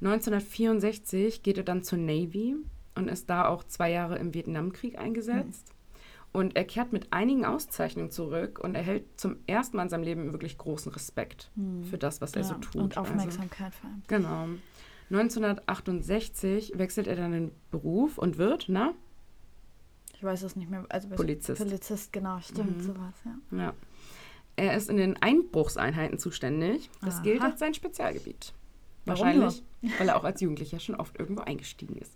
1964 geht er dann zur Navy und ist da auch zwei Jahre im Vietnamkrieg eingesetzt. Und er kehrt mit einigen Auszeichnungen zurück und erhält zum ersten Mal in seinem Leben wirklich großen Respekt für das, was er so Ja, tut. Und Also- Aufmerksamkeit vor allem. Genau. 1968 wechselt er dann den Beruf und wird, na, Ich weiß es nicht mehr. Also Polizist. Polizist, genau, stimmt, Mhm. sowas, ja. ja. Er ist in den Einbruchseinheiten zuständig. Das Aha. gilt als sein Spezialgebiet. Warum Wahrscheinlich, weil er auch als Jugendlicher schon oft irgendwo eingestiegen ist.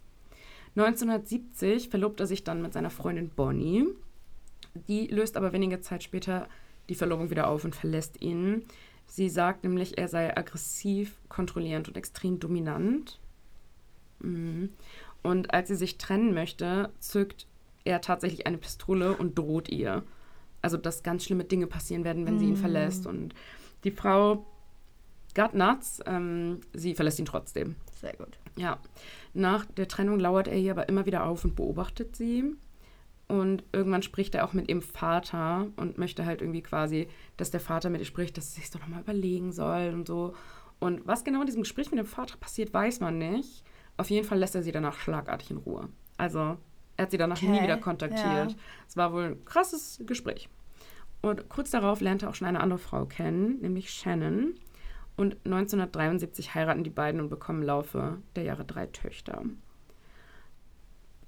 1970 verlobt er sich dann mit seiner Freundin Bonnie. Die löst aber wenige Zeit später die Verlobung wieder auf und verlässt ihn. Sie sagt nämlich, er sei aggressiv, kontrollierend und extrem dominant. Mhm. Und als sie sich trennen möchte, zückt er tatsächlich eine Pistole und droht ihr. Also, dass ganz schlimme Dinge passieren werden, wenn sie ihn Mhm. verlässt. Und die Frau got nuts. Ähm, sie verlässt ihn trotzdem. Sehr gut. Ja. Nach der Trennung lauert er ihr aber immer wieder auf und beobachtet sie. Und irgendwann spricht er auch mit ihrem Vater und möchte halt irgendwie quasi, dass der Vater mit ihr spricht, dass sie sich doch nochmal überlegen soll und so. Und was genau in diesem Gespräch mit dem Vater passiert, weiß man nicht. Auf jeden Fall lässt er sie danach schlagartig in Ruhe. Also, er hat sie danach nie Okay, wieder kontaktiert. ja. Es war wohl ein krasses Gespräch. Und kurz darauf lernt er auch schon eine andere Frau kennen, nämlich Shannon. Und 1973 heiraten die beiden und bekommen im Laufe der Jahre drei Töchter.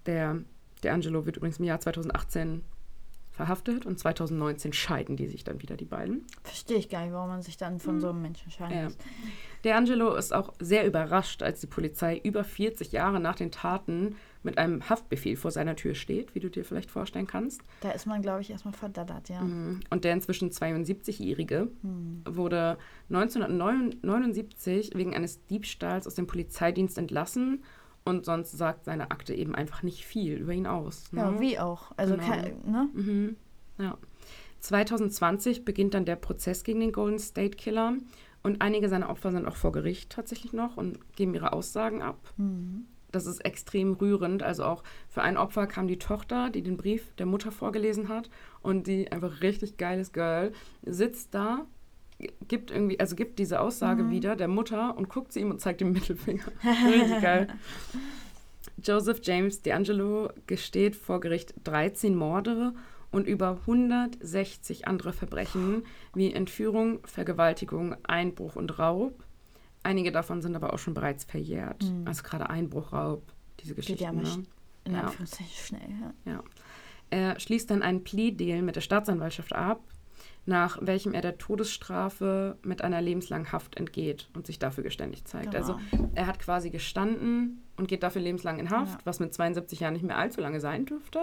Der, der Angelo wird übrigens im Jahr 2018 verhaftet und 2019 scheiden die sich dann wieder, die beiden. Verstehe ich gar nicht, warum man sich dann von so einem Menschen scheiden Ja. lässt. Der Angelo ist auch sehr überrascht, als die Polizei über 40 Jahre nach den Taten mit einem Haftbefehl vor seiner Tür steht, wie du dir vielleicht vorstellen kannst. Da ist man, glaube ich, erstmal verdattert, ja. Mhm. Und der inzwischen 72-Jährige Hm. wurde 1979 wegen eines Diebstahls aus dem Polizeidienst entlassen und sonst sagt seine Akte eben einfach nicht viel über ihn aus. Ne? Ja, wie auch. Also, Genau. kein, ne? Mhm. Ja. 2020 beginnt dann der Prozess gegen den Golden State Killer und einige seiner Opfer sind auch vor Gericht tatsächlich noch und geben ihre Aussagen ab. Mhm. Das ist extrem rührend. Also auch für ein Opfer kam die Tochter, die den Brief der Mutter vorgelesen hat und die einfach richtig geiles Girl sitzt da, gibt irgendwie, also gibt diese Aussage wieder der Mutter und guckt zu ihm und zeigt den Mittelfinger. richtig geil. Joseph James D'Angelo gesteht vor Gericht 13 Morde und über 160 andere Verbrechen wie Entführung, Vergewaltigung, Einbruch und Raub. Einige davon sind aber auch schon bereits verjährt. Also gerade Einbruch, Raub, diese Geht Geschichten. ja mal ne? in Ja. Anführungszeichen schnell, ja. Ja. Er schließt dann einen Plea-Deal mit der Staatsanwaltschaft ab, nach welchem er der Todesstrafe mit einer lebenslangen Haft entgeht und sich dafür geständig zeigt. Genau. Also er hat quasi gestanden und geht dafür lebenslang in Haft, Ja. was mit 72 Jahren nicht mehr allzu lange sein dürfte.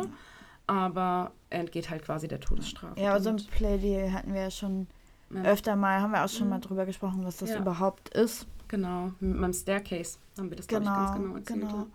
aber er entgeht halt quasi der Todesstrafe. Ja, also im Und, Playdeal hatten wir ja schon ja, öfter mal, haben wir auch schon Mhm. mal drüber gesprochen, was das Ja. überhaupt ist. Genau, mit meinem Staircase haben wir das, Genau, ich, ganz genau erzählt. genau.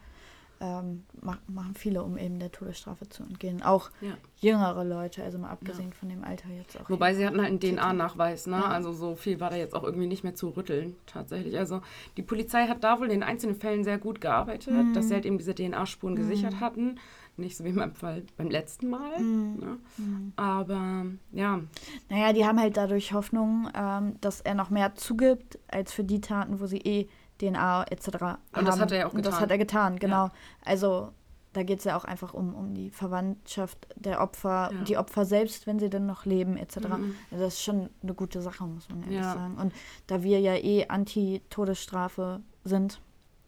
Ähm, mach, machen viele, um eben der Todesstrafe zu entgehen. Auch Ja. jüngere Leute, also mal abgesehen von dem Alter jetzt auch. Wobei sie hatten halt einen DNA-Nachweis, ne? Ja. Also so viel war da jetzt auch irgendwie nicht mehr zu rütteln, tatsächlich. Also die Polizei hat da wohl in einzelnen Fällen sehr gut gearbeitet, Mhm. dass sie halt eben diese DNA-Spuren gesichert hatten. Nicht so wie Fall beim letzten Mal. Mhm. Ne? Mhm. Aber ja, Naja, die haben halt dadurch Hoffnung, ähm, dass er noch mehr zugibt, als für die Taten, wo sie eh DNA etc. haben. Und das hat er ja auch Und das getan. hat er getan, genau. Also da geht es ja auch einfach um, um die Verwandtschaft der Opfer, Ja. die Opfer selbst, wenn sie denn noch leben etc. Mhm. Also das ist schon eine gute Sache, muss man ehrlich Ja. sagen. Und da wir ja eh Anti-Todesstrafe sind,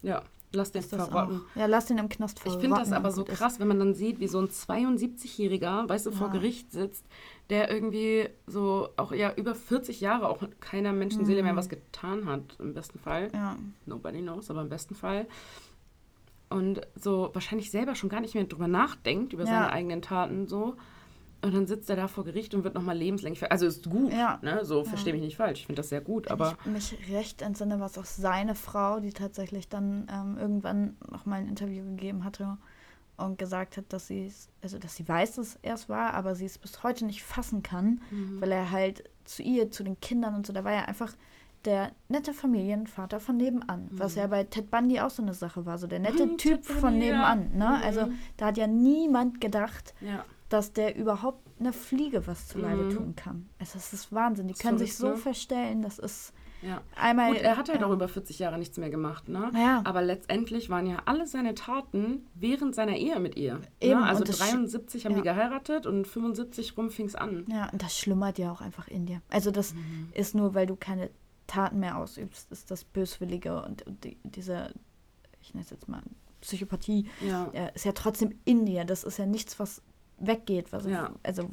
ja, lass den verrotten. Ja, lass den im Knast Ich verrotten. finde das aber so krass, wenn man dann sieht, wie so ein 72-Jähriger, weißt du, vor Ja. Gericht sitzt, der irgendwie so auch ja über 40 Jahre auch keiner Menschenseele mehr Mhm. was getan hat, im besten Fall. Ja. Nobody knows, aber im besten Fall. Und so wahrscheinlich selber schon gar nicht mehr drüber nachdenkt, über Ja. seine eigenen Taten so. Und dann sitzt er da vor Gericht und wird nochmal lebenslänglich ver Also ist gut, Ja. ne? So, Ja. verstehe mich nicht falsch. Ich finde das sehr gut, Wenn aber ich mich recht entsinne, war es auch seine Frau, die tatsächlich dann ähm, irgendwann noch mal ein Interview gegeben hatte und gesagt hat, dass sie es, also dass sie weiß, dass er es war, aber sie es bis heute nicht fassen kann, Mhm. weil er halt zu ihr, zu den Kindern und so, da war er einfach der nette Familienvater von nebenan, was ja bei Ted Bundy auch so eine Sache war, so der nette Mhm, Typ von ja. nebenan, ne? Also Mhm. da hat ja niemand gedacht, ja. Dass der überhaupt eine Fliege was zuleide Mhm. tun kann. Es ist, das ist Wahnsinn. Die Das können sich so ne? verstellen, das ist ja. einmal. Gut, er hat ja. auch über 40 Jahre nichts mehr gemacht, ne? Ja. Aber letztendlich waren ja alle seine Taten während seiner Ehe mit ihr. Eben, Ne? Also und das sch- 73 haben ja. die geheiratet und 75 rum fing es an. Ja, und das schlummert ja auch einfach in dir. Also das Mhm. ist nur, weil du keine Taten mehr ausübst, ist das Böswillige und, und die, diese, ich nenne es jetzt mal Psychopathie, Ja. äh, ist ja trotzdem in dir. Das ist ja nichts, was weggeht. Was Ja. Also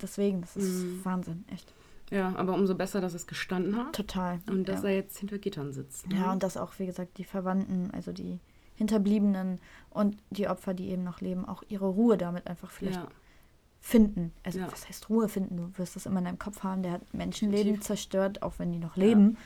deswegen, das ist Mhm. Wahnsinn, echt. ja, aber umso besser, dass es gestanden hat Total. und dass ja. er jetzt hinter Gittern sitzt. Ne? Ja, und dass auch, wie gesagt, die Verwandten, also die Hinterbliebenen und die Opfer, die eben noch leben, auch ihre Ruhe damit einfach vielleicht ja. finden. Also Ja. was heißt Ruhe finden? Du wirst das immer in deinem Kopf haben, der hat Menschenleben Definitiv. zerstört, auch wenn die noch leben.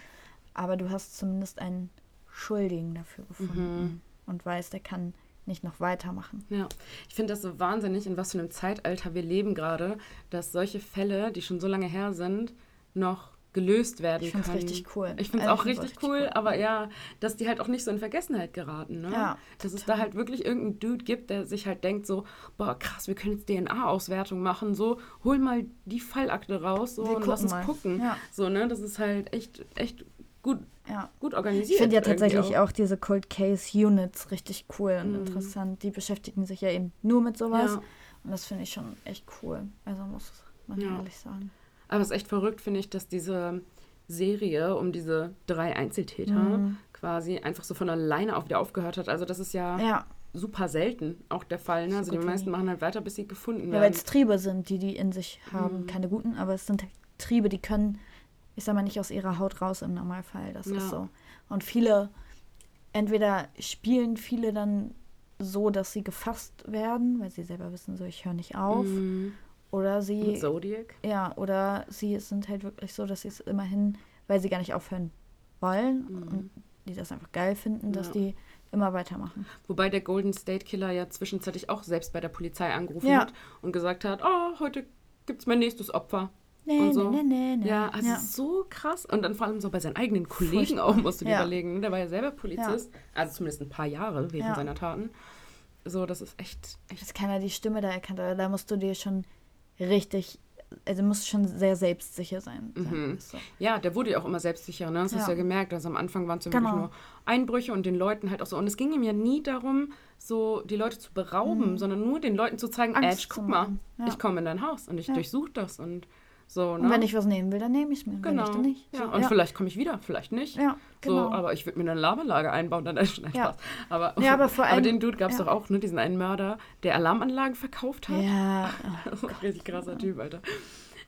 Aber du hast zumindest einen Schuldigen dafür gefunden Mhm. und weißt, der kann nicht noch weitermachen. Ja, ich finde das so wahnsinnig, in was für einem Zeitalter wir leben gerade, dass solche Fälle, die schon so lange her sind, noch gelöst werden Ich finde es können. richtig cool. Ich finde es auch find's richtig cool, aber ja, dass die halt auch nicht so in Vergessenheit geraten. Ne? Ja, dass es da halt wirklich irgendeinen Dude gibt, der sich halt denkt so, boah krass, wir können jetzt DNA-Auswertung machen, so, hol mal die Fallakte raus so, Wir und lass uns mal. gucken. Ja. So, ne, das ist halt echt, echt gut, Ja. gut organisiert. Ich finde ja tatsächlich auch. diese Cold Case Units richtig cool und Mhm. interessant. Die beschäftigen sich ja eben nur mit sowas. Ja. Und das finde ich schon echt cool. Also muss man Ja. ehrlich sagen. Aber es ist echt verrückt, finde ich, dass diese Serie um diese drei Einzeltäter Mhm. quasi einfach so von alleine auch wieder aufgehört hat. Also das ist ja, Ja, super selten auch der Fall. Ne? Also die meisten machen halt weiter, bis sie gefunden Ja, weil werden. es Triebe sind, die die in sich haben. Mhm. Keine guten, aber es sind halt Triebe, die können, ich sag mal, nicht aus ihrer Haut raus im Normalfall. Das Ja. ist so. Und viele, entweder spielen viele dann so, dass sie gefasst werden, weil sie selber wissen, so ich höre nicht auf. Mhm. Oder Mit sie, Zodiac. ja, oder sie sind halt wirklich so, dass sie es immerhin, weil sie gar nicht aufhören wollen Mhm. und die das einfach geil finden, dass Ja. die immer weitermachen. Wobei der Golden State Killer ja zwischenzeitlich auch selbst bei der Polizei angerufen Ja. hat und gesagt hat, oh, heute gibt's mein nächstes Opfer. Nee, Und so. nee, nee, nee. Ja, also ja. so krass. Und dann vor allem so bei seinen eigenen Kollegen Furchtbar. auch, musst du dir Ja. überlegen. Der war ja selber Polizist, also zumindest ein paar Jahre Ja. seiner Taten. So, das ist echt, echt dass keiner die Stimme da erkannt hat. Da musst du dir schon richtig, also musst schon sehr selbstsicher sein. Mhm. so. Ja, der wurde ja auch immer selbstsicherer, ne? Das hast du Ja. ja gemerkt. Also am Anfang waren es ja Genau. wirklich nur Einbrüche und den Leuten halt auch so. Und es ging ihm ja nie darum, so die Leute zu berauben, Mhm. sondern nur den Leuten zu zeigen, Angst guck mal. Ja. ich komme in dein Haus und ich Ja. durchsuche das und so, ne? Und wenn ich was nehmen will, dann nehme ich es mir. Wenn genau. nicht, dann nicht. Ja, So, und ja. vielleicht komme ich wieder, vielleicht nicht. Ja, genau. So, aber ich würde mir eine Alarmanlage einbauen, dann ist schon Ja. Spaß. Aber, Ja, aber vor allem- den Dude gab es ja. doch auch, ne? Diesen einen Mörder, der Alarmanlagen verkauft hat. ja, ein richtig krasser Typ, Alter.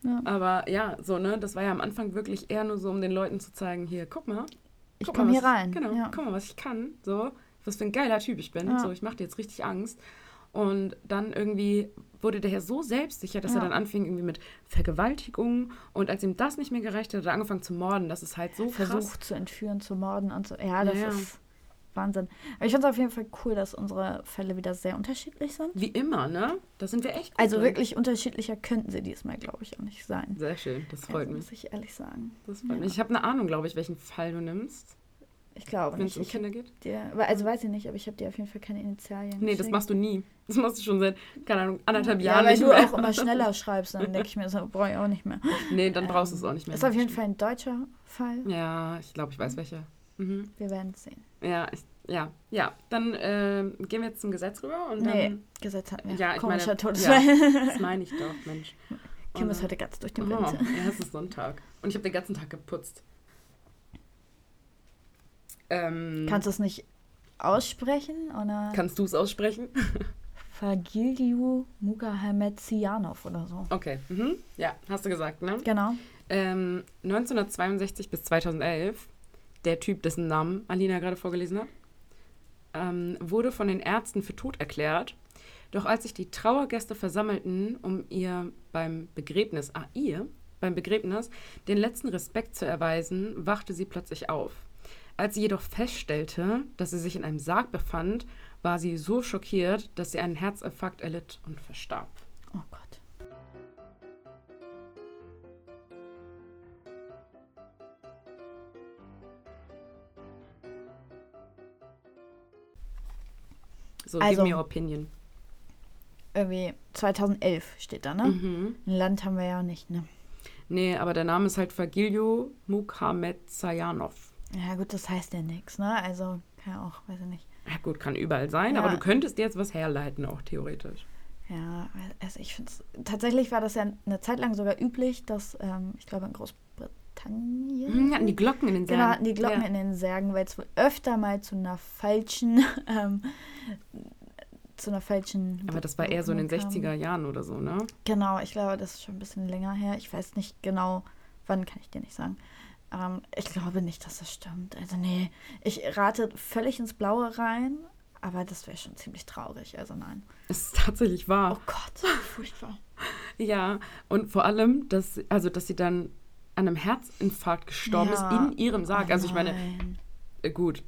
Ja. Aber ja, so, ne, das war ja am Anfang wirklich eher nur so, um den Leuten zu zeigen, hier, guck mal. ich komme hier rein. Genau, Ja. guck mal, was ich kann. So, was für ein geiler Typ ich bin. Ja. So, ich mache dir jetzt richtig Angst. Und dann irgendwie wurde der Herr so selbstsicher, dass Ja. er dann anfing irgendwie mit Vergewaltigung. Und als ihm das nicht mehr gereicht hat, hat er angefangen zu morden. Das ist halt so krass. Versucht zu entführen, zu morden und so. Ja, das Ja. ist Wahnsinn. Aber ich finde es auf jeden Fall cool, dass unsere Fälle wieder sehr unterschiedlich sind. Wie immer, ne? Da sind wir echt Also drin. wirklich unterschiedlicher könnten sie diesmal, glaube ich, auch nicht sein. Sehr schön, das freut also, mich. Muss ich ehrlich sagen. Das freut Ja. mich. Ich habe eine Ahnung, glaube ich, welchen Fall du nimmst, Ich glaube wenn nicht. es um Ich Kinder geht. dir, also weiß ich nicht, aber ich habe dir auf jeden Fall keine Initialien. Nee, das geschickt. machst du nie. Das machst du schon seit, keine Ahnung, anderthalb Ja, Jahren weil nicht du mehr. auch immer schneller schreibst, dann denke ich mir, so brauche ich auch nicht mehr. Nee, dann brauchst du es Ähm, auch nicht mehr. Ist auf jeden Fall ein deutscher Fall. Ja, ich glaube, ich weiß welcher. Mhm. Wir werden es sehen. Ja, ich, ja, ja. Dann ähm, gehen wir jetzt zum Gesetz rüber und Nee, dann. Gesetz hatten wir. Ja, ich Komischer meine, Todesfall. Das meine ich doch, Mensch. Kim ist heute ganz durch den Oh, Wind. ja, es ist Sonntag. Und ich habe den ganzen Tag geputzt. Ähm, Kannst du es nicht aussprechen? Oder kannst du es aussprechen? Fagiliu Mugahamedzianov oder so. Okay. Mhm. Ja, hast du gesagt, ne? Genau. Ähm, 1962 bis 2011, der Typ, dessen Namen Alina gerade vorgelesen hat, ähm, wurde von den Ärzten für tot erklärt. Doch als sich die Trauergäste versammelten, um ihr beim Begräbnis, ah, ihr, beim Begräbnis, den letzten Respekt zu erweisen, wachte sie plötzlich auf. Als sie jedoch feststellte, dass sie sich in einem Sarg befand, war sie so schockiert, dass sie einen Herzinfarkt erlitt und verstarb. Oh Gott. So, Also- give me your opinion. Irgendwie 2011 steht da, ne? Mhm. Ein Land haben wir ja nicht, ne? Nee, aber der Name ist halt Fagilio Mukhamedsayanov. Ja gut, das heißt ja nichts, ne? Also, ja auch, weiß ich nicht. Ja gut, kann überall sein, Ja. aber du könntest dir jetzt was herleiten, auch theoretisch. Ja, also ich finde es. Tatsächlich war das ja eine Zeit lang sogar üblich, dass, ähm, ich glaube, in Großbritannien. Hm, hatten die Glocken in den Särgen. Genau, hatten die Glocken ja. in den Särgen, weil es wohl öfter mal zu einer falschen. Ähm, zu einer falschen. Aber das war eher so in den Beurkundung kam. 60er Jahren oder so, ne? Genau, ich glaube, das ist schon ein bisschen länger her. Ich weiß nicht genau, wann kann ich dir nicht sagen. Ähm, ich glaube nicht, dass das stimmt. Also nee, ich rate völlig ins Blaue rein, aber das wäre schon ziemlich traurig. Also nein. Es ist tatsächlich wahr. Oh Gott, furchtbar. Ja, und vor allem, dass, also, dass sie dann an einem Herzinfarkt gestorben Ja. ist in ihrem Sarg. Oh also ich meine, äh, gut.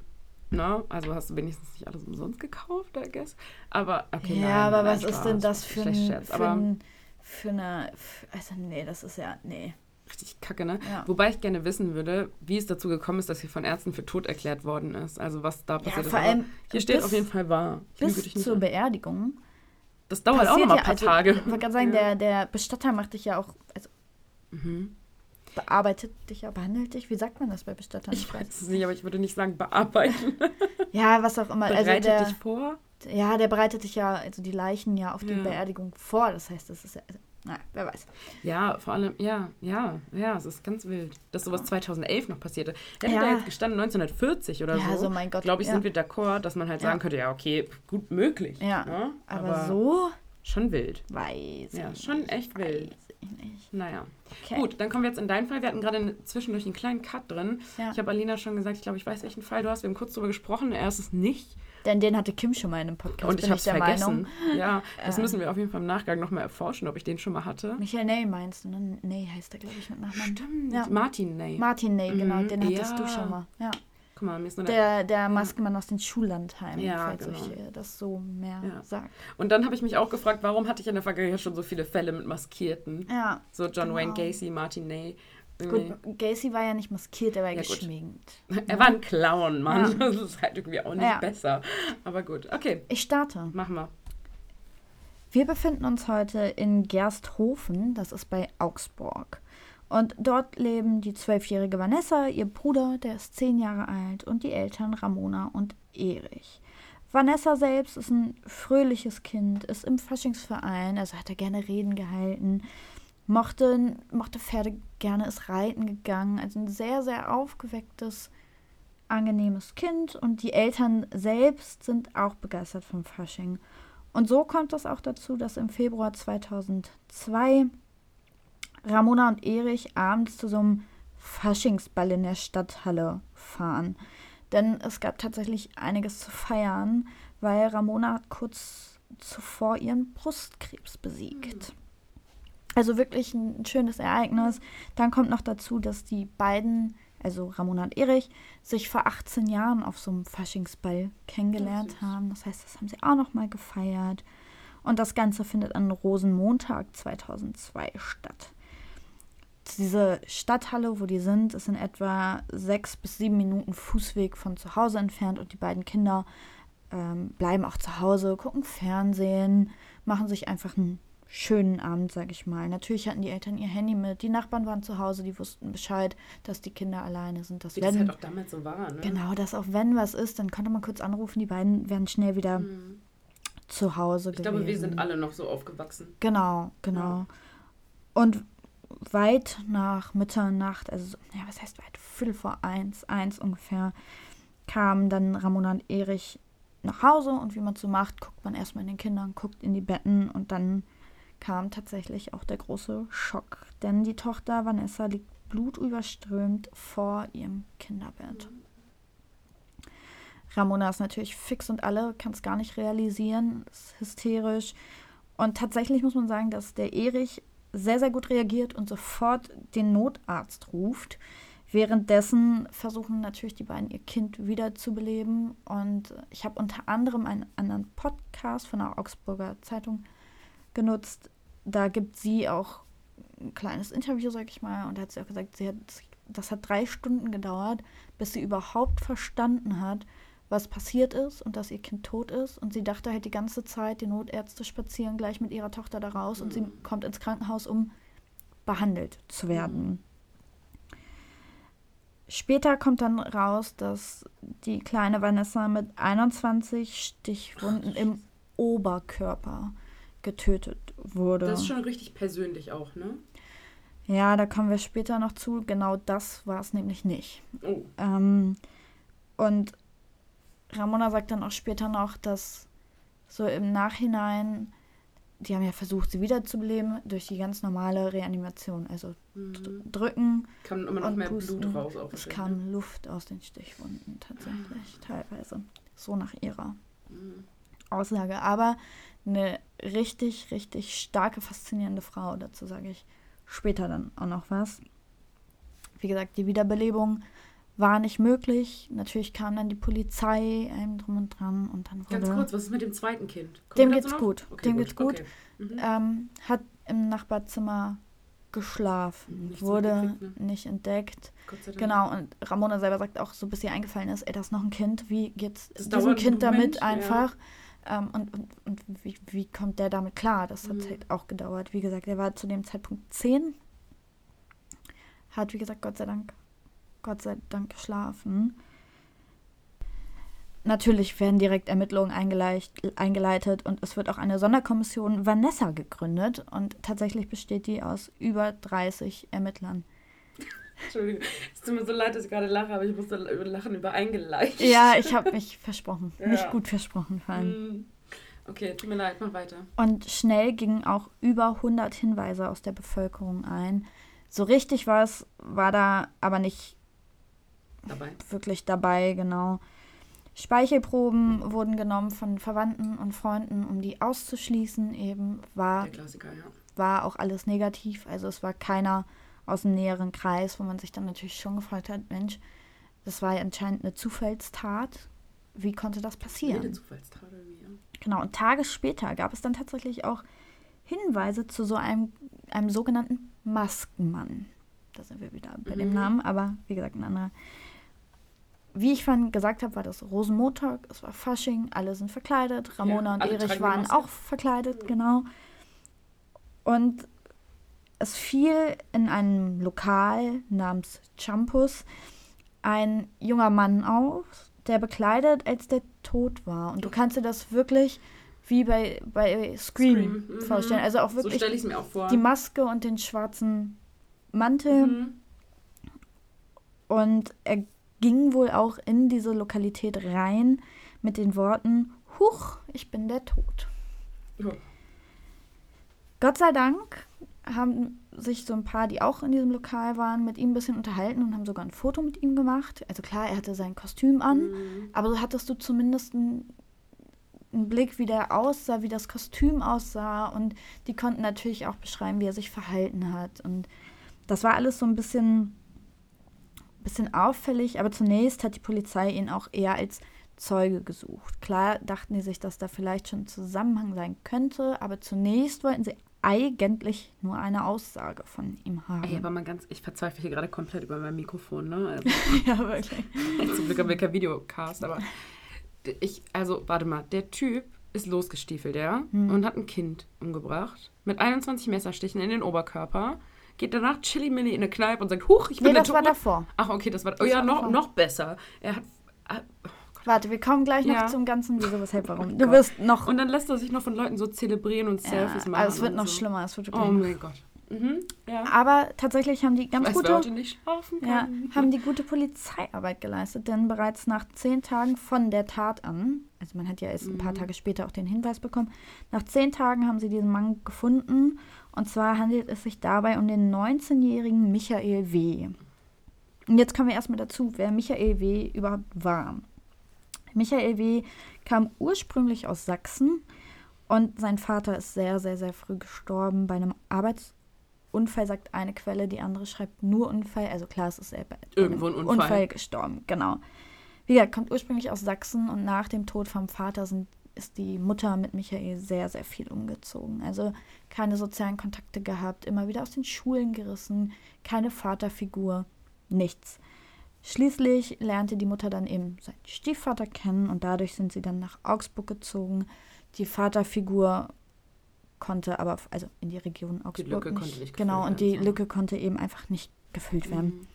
Ne? Also hast du wenigstens nicht alles umsonst gekauft, I guess. Aber okay. ja, nein, aber nein, was nein, ist denn das für, ein, Scherz, für, ein, für eine. f- Also nee, das ist ja. Nee. Richtig kacke, ne? Ja. Wobei ich gerne wissen würde, wie es dazu gekommen ist, dass sie von Ärzten für tot erklärt worden ist. Also was da passiert ist. vor Aber allem Hier steht bis- auf jeden Fall wahr. Ich Bis zur an. Beerdigung. Das dauert auch noch mal ein ja, paar also, Tage. Ich wollte gerade sagen, Ja. der, der Bestatter macht dich ja auch. Also Mhm. bearbeitet dich ja, behandelt dich. Wie sagt man das bei Bestattern? Ich weiß es nicht, aber ich würde nicht sagen bearbeiten. Ja, was auch immer. Also Bereitet der, dich vor. Ja, der bereitet dich ja, also die Leichen ja auf die Ja. Beerdigung vor. Das heißt, das ist ja. Also, na, wer weiß. Ja, vor allem, ja, ja, ja, es ist ganz wild, dass sowas 2011 noch passierte. Hätte Ja. da jetzt gestanden 1940 oder Ja, so, so mein Gott, glaube ich, ja. sind wir d'accord, dass man halt sagen könnte, ja, okay, gut möglich. Ja, ne? Aber, so Schon wild. weiß Ja, schon nicht, echt wild. Naja. Okay. Gut, dann kommen wir jetzt in deinen Fall. Wir hatten gerade zwischendurch einen kleinen Cut drin. Ich habe Alina schon gesagt, ich glaube, ich weiß, welchen Fall du hast. Wir haben kurz darüber gesprochen. Er ist es nicht. Denn den hatte Kim schon mal in einem Podcast. Und ich habe es der vergessen. Meinung. Ja, das Äh. müssen wir auf jeden Fall im Nachgang nochmal erforschen, ob ich den schon mal hatte. Michael Ney meinst du, ne? Ney heißt er, glaube ich, mit Nachnamen. Stimmt. Ja. Martin, nee. Martin Ney, genau, Mhm, den hattest du ja. schon mal. Ja. Guck mal, mir ist nur der Der, der Maskenmann aus den Schullandheimen, Ja, falls genau. euch äh, das so mehr Ja. sagt. Und dann habe ich mich auch gefragt, warum hatte ich in der Vergangenheit schon so viele Fälle mit Maskierten? Ja. So John Genau. Wayne Gacy, Martin Ney. Gut, Gacy war ja nicht maskiert, er war Ja, gut. geschminkt. Er war ein Clown, Mann. Ja. Das ist halt irgendwie auch nicht Ja. besser. Aber gut, okay, Ich starte. machen wir. Wir befinden uns heute in Gersthofen, das ist bei Augsburg. Und dort leben die zwölfjährige Vanessa, ihr Bruder, der ist zehn Jahre alt, und die Eltern Ramona und Erich. Vanessa selbst ist ein fröhliches Kind, ist im Faschingsverein, also hat er gerne Reden gehalten, mochte, mochte Pferde gerne, ist reiten gegangen, also ein sehr, sehr aufgewecktes, angenehmes Kind. Und die Eltern selbst sind auch begeistert vom Fasching. Und so kommt es auch dazu, dass im Februar 2002 Ramona und Erich abends zu so einem Faschingsball in der Stadthalle fahren. Denn es gab tatsächlich einiges zu feiern, weil Ramona kurz zuvor ihren Brustkrebs besiegt. Also wirklich ein schönes Ereignis. Dann kommt noch dazu, dass die beiden, also Ramona und Erich, sich vor 18 Jahren auf so einem Faschingsball kennengelernt süß. haben. Das heißt, das haben sie auch noch mal gefeiert. Und das Ganze findet an Rosenmontag 2002 statt. Diese Stadthalle, wo die sind, ist in etwa sechs bis sieben Minuten Fußweg von zu Hause entfernt und die beiden Kinder ähm, bleiben auch zu Hause, gucken Fernsehen, machen sich einfach einen schönen Abend, sag ich mal. Natürlich hatten die Eltern ihr Handy mit, die Nachbarn waren zu Hause, die wussten Bescheid, dass die Kinder alleine sind. Dass Wie das wenn, halt auch damals so war, ne? genau, dass auch wenn was ist, dann konnte man kurz anrufen, die beiden wären schnell wieder Mhm. zu Hause Ich gewesen. glaube, wir sind alle noch so aufgewachsen. Genau, genau. Und weit nach Mitternacht, also, so- ja, was heißt weit? Viertel vor eins, eins ungefähr, kamen dann Ramona und Erich nach Hause und wie man so macht, guckt man erstmal in den Kindern, guckt in die Betten und dann kam tatsächlich auch der große Schock. Denn die Tochter Vanessa liegt blutüberströmt vor ihrem Kinderbett. Ramona ist natürlich fix und alle, kann es gar nicht realisieren, ist hysterisch. Und tatsächlich muss man sagen, dass der Erich sehr, sehr gut reagiert und sofort den Notarzt ruft. Währenddessen versuchen natürlich die beiden ihr Kind wiederzubeleben. Und ich habe unter anderem einen anderen Podcast von der Augsburger Zeitung genutzt. Da gibt sie auch ein kleines Interview, sag ich mal. Und da hat sie auch gesagt, sie hat, das hat drei Stunden gedauert, bis sie überhaupt verstanden hat, was passiert ist und dass ihr Kind tot ist. Und sie dachte halt die ganze Zeit, die Notärzte spazieren gleich mit ihrer Tochter da raus und sie kommt ins Krankenhaus, um behandelt zu werden. Später kommt dann raus, dass die kleine Vanessa mit 21 Stichwunden im Oberkörper getötet wurde. Das ist schon richtig persönlich auch, ne? ja, da kommen wir später noch zu. Genau das war es nämlich nicht. Oh. Ähm, und Ramona sagt dann auch später noch, dass so im Nachhinein, die haben ja versucht, sie wiederzubeleben durch die ganz normale Reanimation. Also Mhm. drücken, Kam immer noch und mehr pusten. Blut raus. Auch es kam Luft aus den Stichwunden tatsächlich, teilweise. So nach ihrer ne? Mhm. Aussage. Aber eine richtig, richtig starke, faszinierende Frau. Dazu sage ich später dann auch noch was. Wie gesagt, die Wiederbelebung war nicht möglich. Natürlich kam dann die Polizei, einem drum und dran und dann. Ganz kurz, was ist mit dem zweiten Kind? Kommen Dem geht's noch? gut. Okay, Dem geht's gut. Okay. Mhm. Ähm, hat im Nachbarzimmer geschlafen, Nichts wurde mitgekriegt, nicht entdeckt. Genau, und Ramona selber sagt auch, so bis ihr eingefallen ist, ey, das ist noch ein Kind, wie geht's Das diesem Kind damit Moment, einfach? Ähm, und und, und wie, wie kommt der damit klar? Das hat Mhm. halt auch gedauert. Wie gesagt, er war zu dem Zeitpunkt 10, hat, wie gesagt, Gott sei Dank, Gott sei Dank geschlafen. Natürlich werden direkt Ermittlungen eingeleitet und es wird auch eine Sonderkommission Vanessa gegründet und tatsächlich besteht die aus über 30 Ermittlern. Entschuldigung, es tut mir so leid, dass ich gerade lache, aber ich musste lachen über eingeleicht. Ja, ich habe mich versprochen. Ja. Nicht gut versprochen vor allem. Mhm. Okay, tut mir leid, mach weiter. Und schnell gingen auch über 100 Hinweise aus der Bevölkerung ein. So richtig was war da aber nicht Dabei. wirklich dabei, genau. Speichelproben wurden genommen von Verwandten und Freunden, um die auszuschließen. Eben war, ja. war auch alles negativ. Also es war keiner aus dem näheren Kreis, wo man sich dann natürlich schon gefragt hat, Mensch, das war ja anscheinend eine Zufallstat. Wie konnte das passieren? Jede Zufallstat irgendwie, ja. Genau, und Tage später gab es dann tatsächlich auch Hinweise zu so einem, einem sogenannten Maskenmann. Da sind wir wieder bei dem Mhm. Namen, aber wie gesagt, ein anderer. Wie ich vorhin gesagt habe, war das Rosenmontag, es war Fasching, alle sind verkleidet. Ramona Ja, und Erich waren auch verkleidet, genau. Und es fiel in einem Lokal namens Champus ein junger Mann auf, der bekleidet als der tot war. Und du kannst dir das wirklich wie bei, bei Scream, Scream, mhm. vorstellen. Also auch So wirklich mir auch die Maske und den schwarzen Mantel. Mhm. Und er ging wohl auch in diese Lokalität rein mit den Worten, Huch, ich bin der Tod. Ja. Gott sei Dank haben sich so ein paar, die auch in diesem Lokal waren, mit ihm ein bisschen unterhalten und haben sogar ein Foto mit ihm gemacht. Also klar, er hatte sein Kostüm an, Mhm. aber so hattest du zumindest ein einen Blick, wie der aussah, wie das Kostüm aussah. Und die konnten natürlich auch beschreiben, wie er sich verhalten hat. Und das war alles so ein bisschen, bisschen auffällig. Aber zunächst hat die Polizei ihn auch eher als Zeuge gesucht. Klar dachten die sich, dass da vielleicht schon ein Zusammenhang sein könnte. Aber zunächst wollten sie eigentlich nur eine Aussage von ihm haben. Ey, aber mal ganz, ich verzweifle hier gerade komplett über mein Mikrofon, ne? Also, ja, wirklich. zum Glück haben wir kein Videocast, aber ich, also, warte mal, der Typ ist losgestiefelt, ja, Hm. und hat ein Kind umgebracht. Mit 21 Messerstichen in den Oberkörper. Geht danach Chili-Milli in eine Kneipe und sagt, huch, ich bin Nee, der das war Tod. davor. Ach, okay, das war, oh Das ja, war noch, davor. noch besser. Er hat, ah, Warte, wir kommen gleich noch Ja. zum ganzen Wieso, weshalb, warum. Oh du wirst noch. und dann lässt er sich noch von Leuten so zelebrieren und ja, Selfies machen. also es wird noch so. schlimmer. Es wird wirklich Oh mein Gott. Mhm, ja. Aber tatsächlich haben die ganz wer gute, heute nicht schlafen ja, haben die gute Polizeiarbeit geleistet, denn bereits nach zehn Tagen von der Tat an, also man hat ja erst ein paar Mhm. Tage später auch den Hinweis bekommen, nach zehn Tagen haben sie diesen Mann gefunden und zwar handelt es sich dabei um den 19-jährigen Michael W. Und jetzt kommen wir erstmal dazu, wer Michael W. überhaupt war. Michael W. kam ursprünglich aus Sachsen und sein Vater ist sehr, sehr, sehr früh gestorben bei einem Arbeitsunfall, sagt eine Quelle, die andere schreibt nur Unfall. Also klar, es ist er bei Irgendwo ein einem Unfall. gestorben, genau. Wie gesagt, kommt ursprünglich aus Sachsen und nach dem Tod vom Vater sind, ist die Mutter mit Michael sehr, sehr viel umgezogen. Also keine sozialen Kontakte gehabt, immer wieder aus den Schulen gerissen, keine Vaterfigur, nichts. Schließlich lernte die Mutter dann eben seinen Stiefvater kennen und dadurch sind sie dann nach Augsburg gezogen. Die Vaterfigur konnte aber, also in die Region Augsburg Lücke nicht, nicht genau, und die werden. Lücke konnte eben einfach nicht gefüllt werden. Mhm.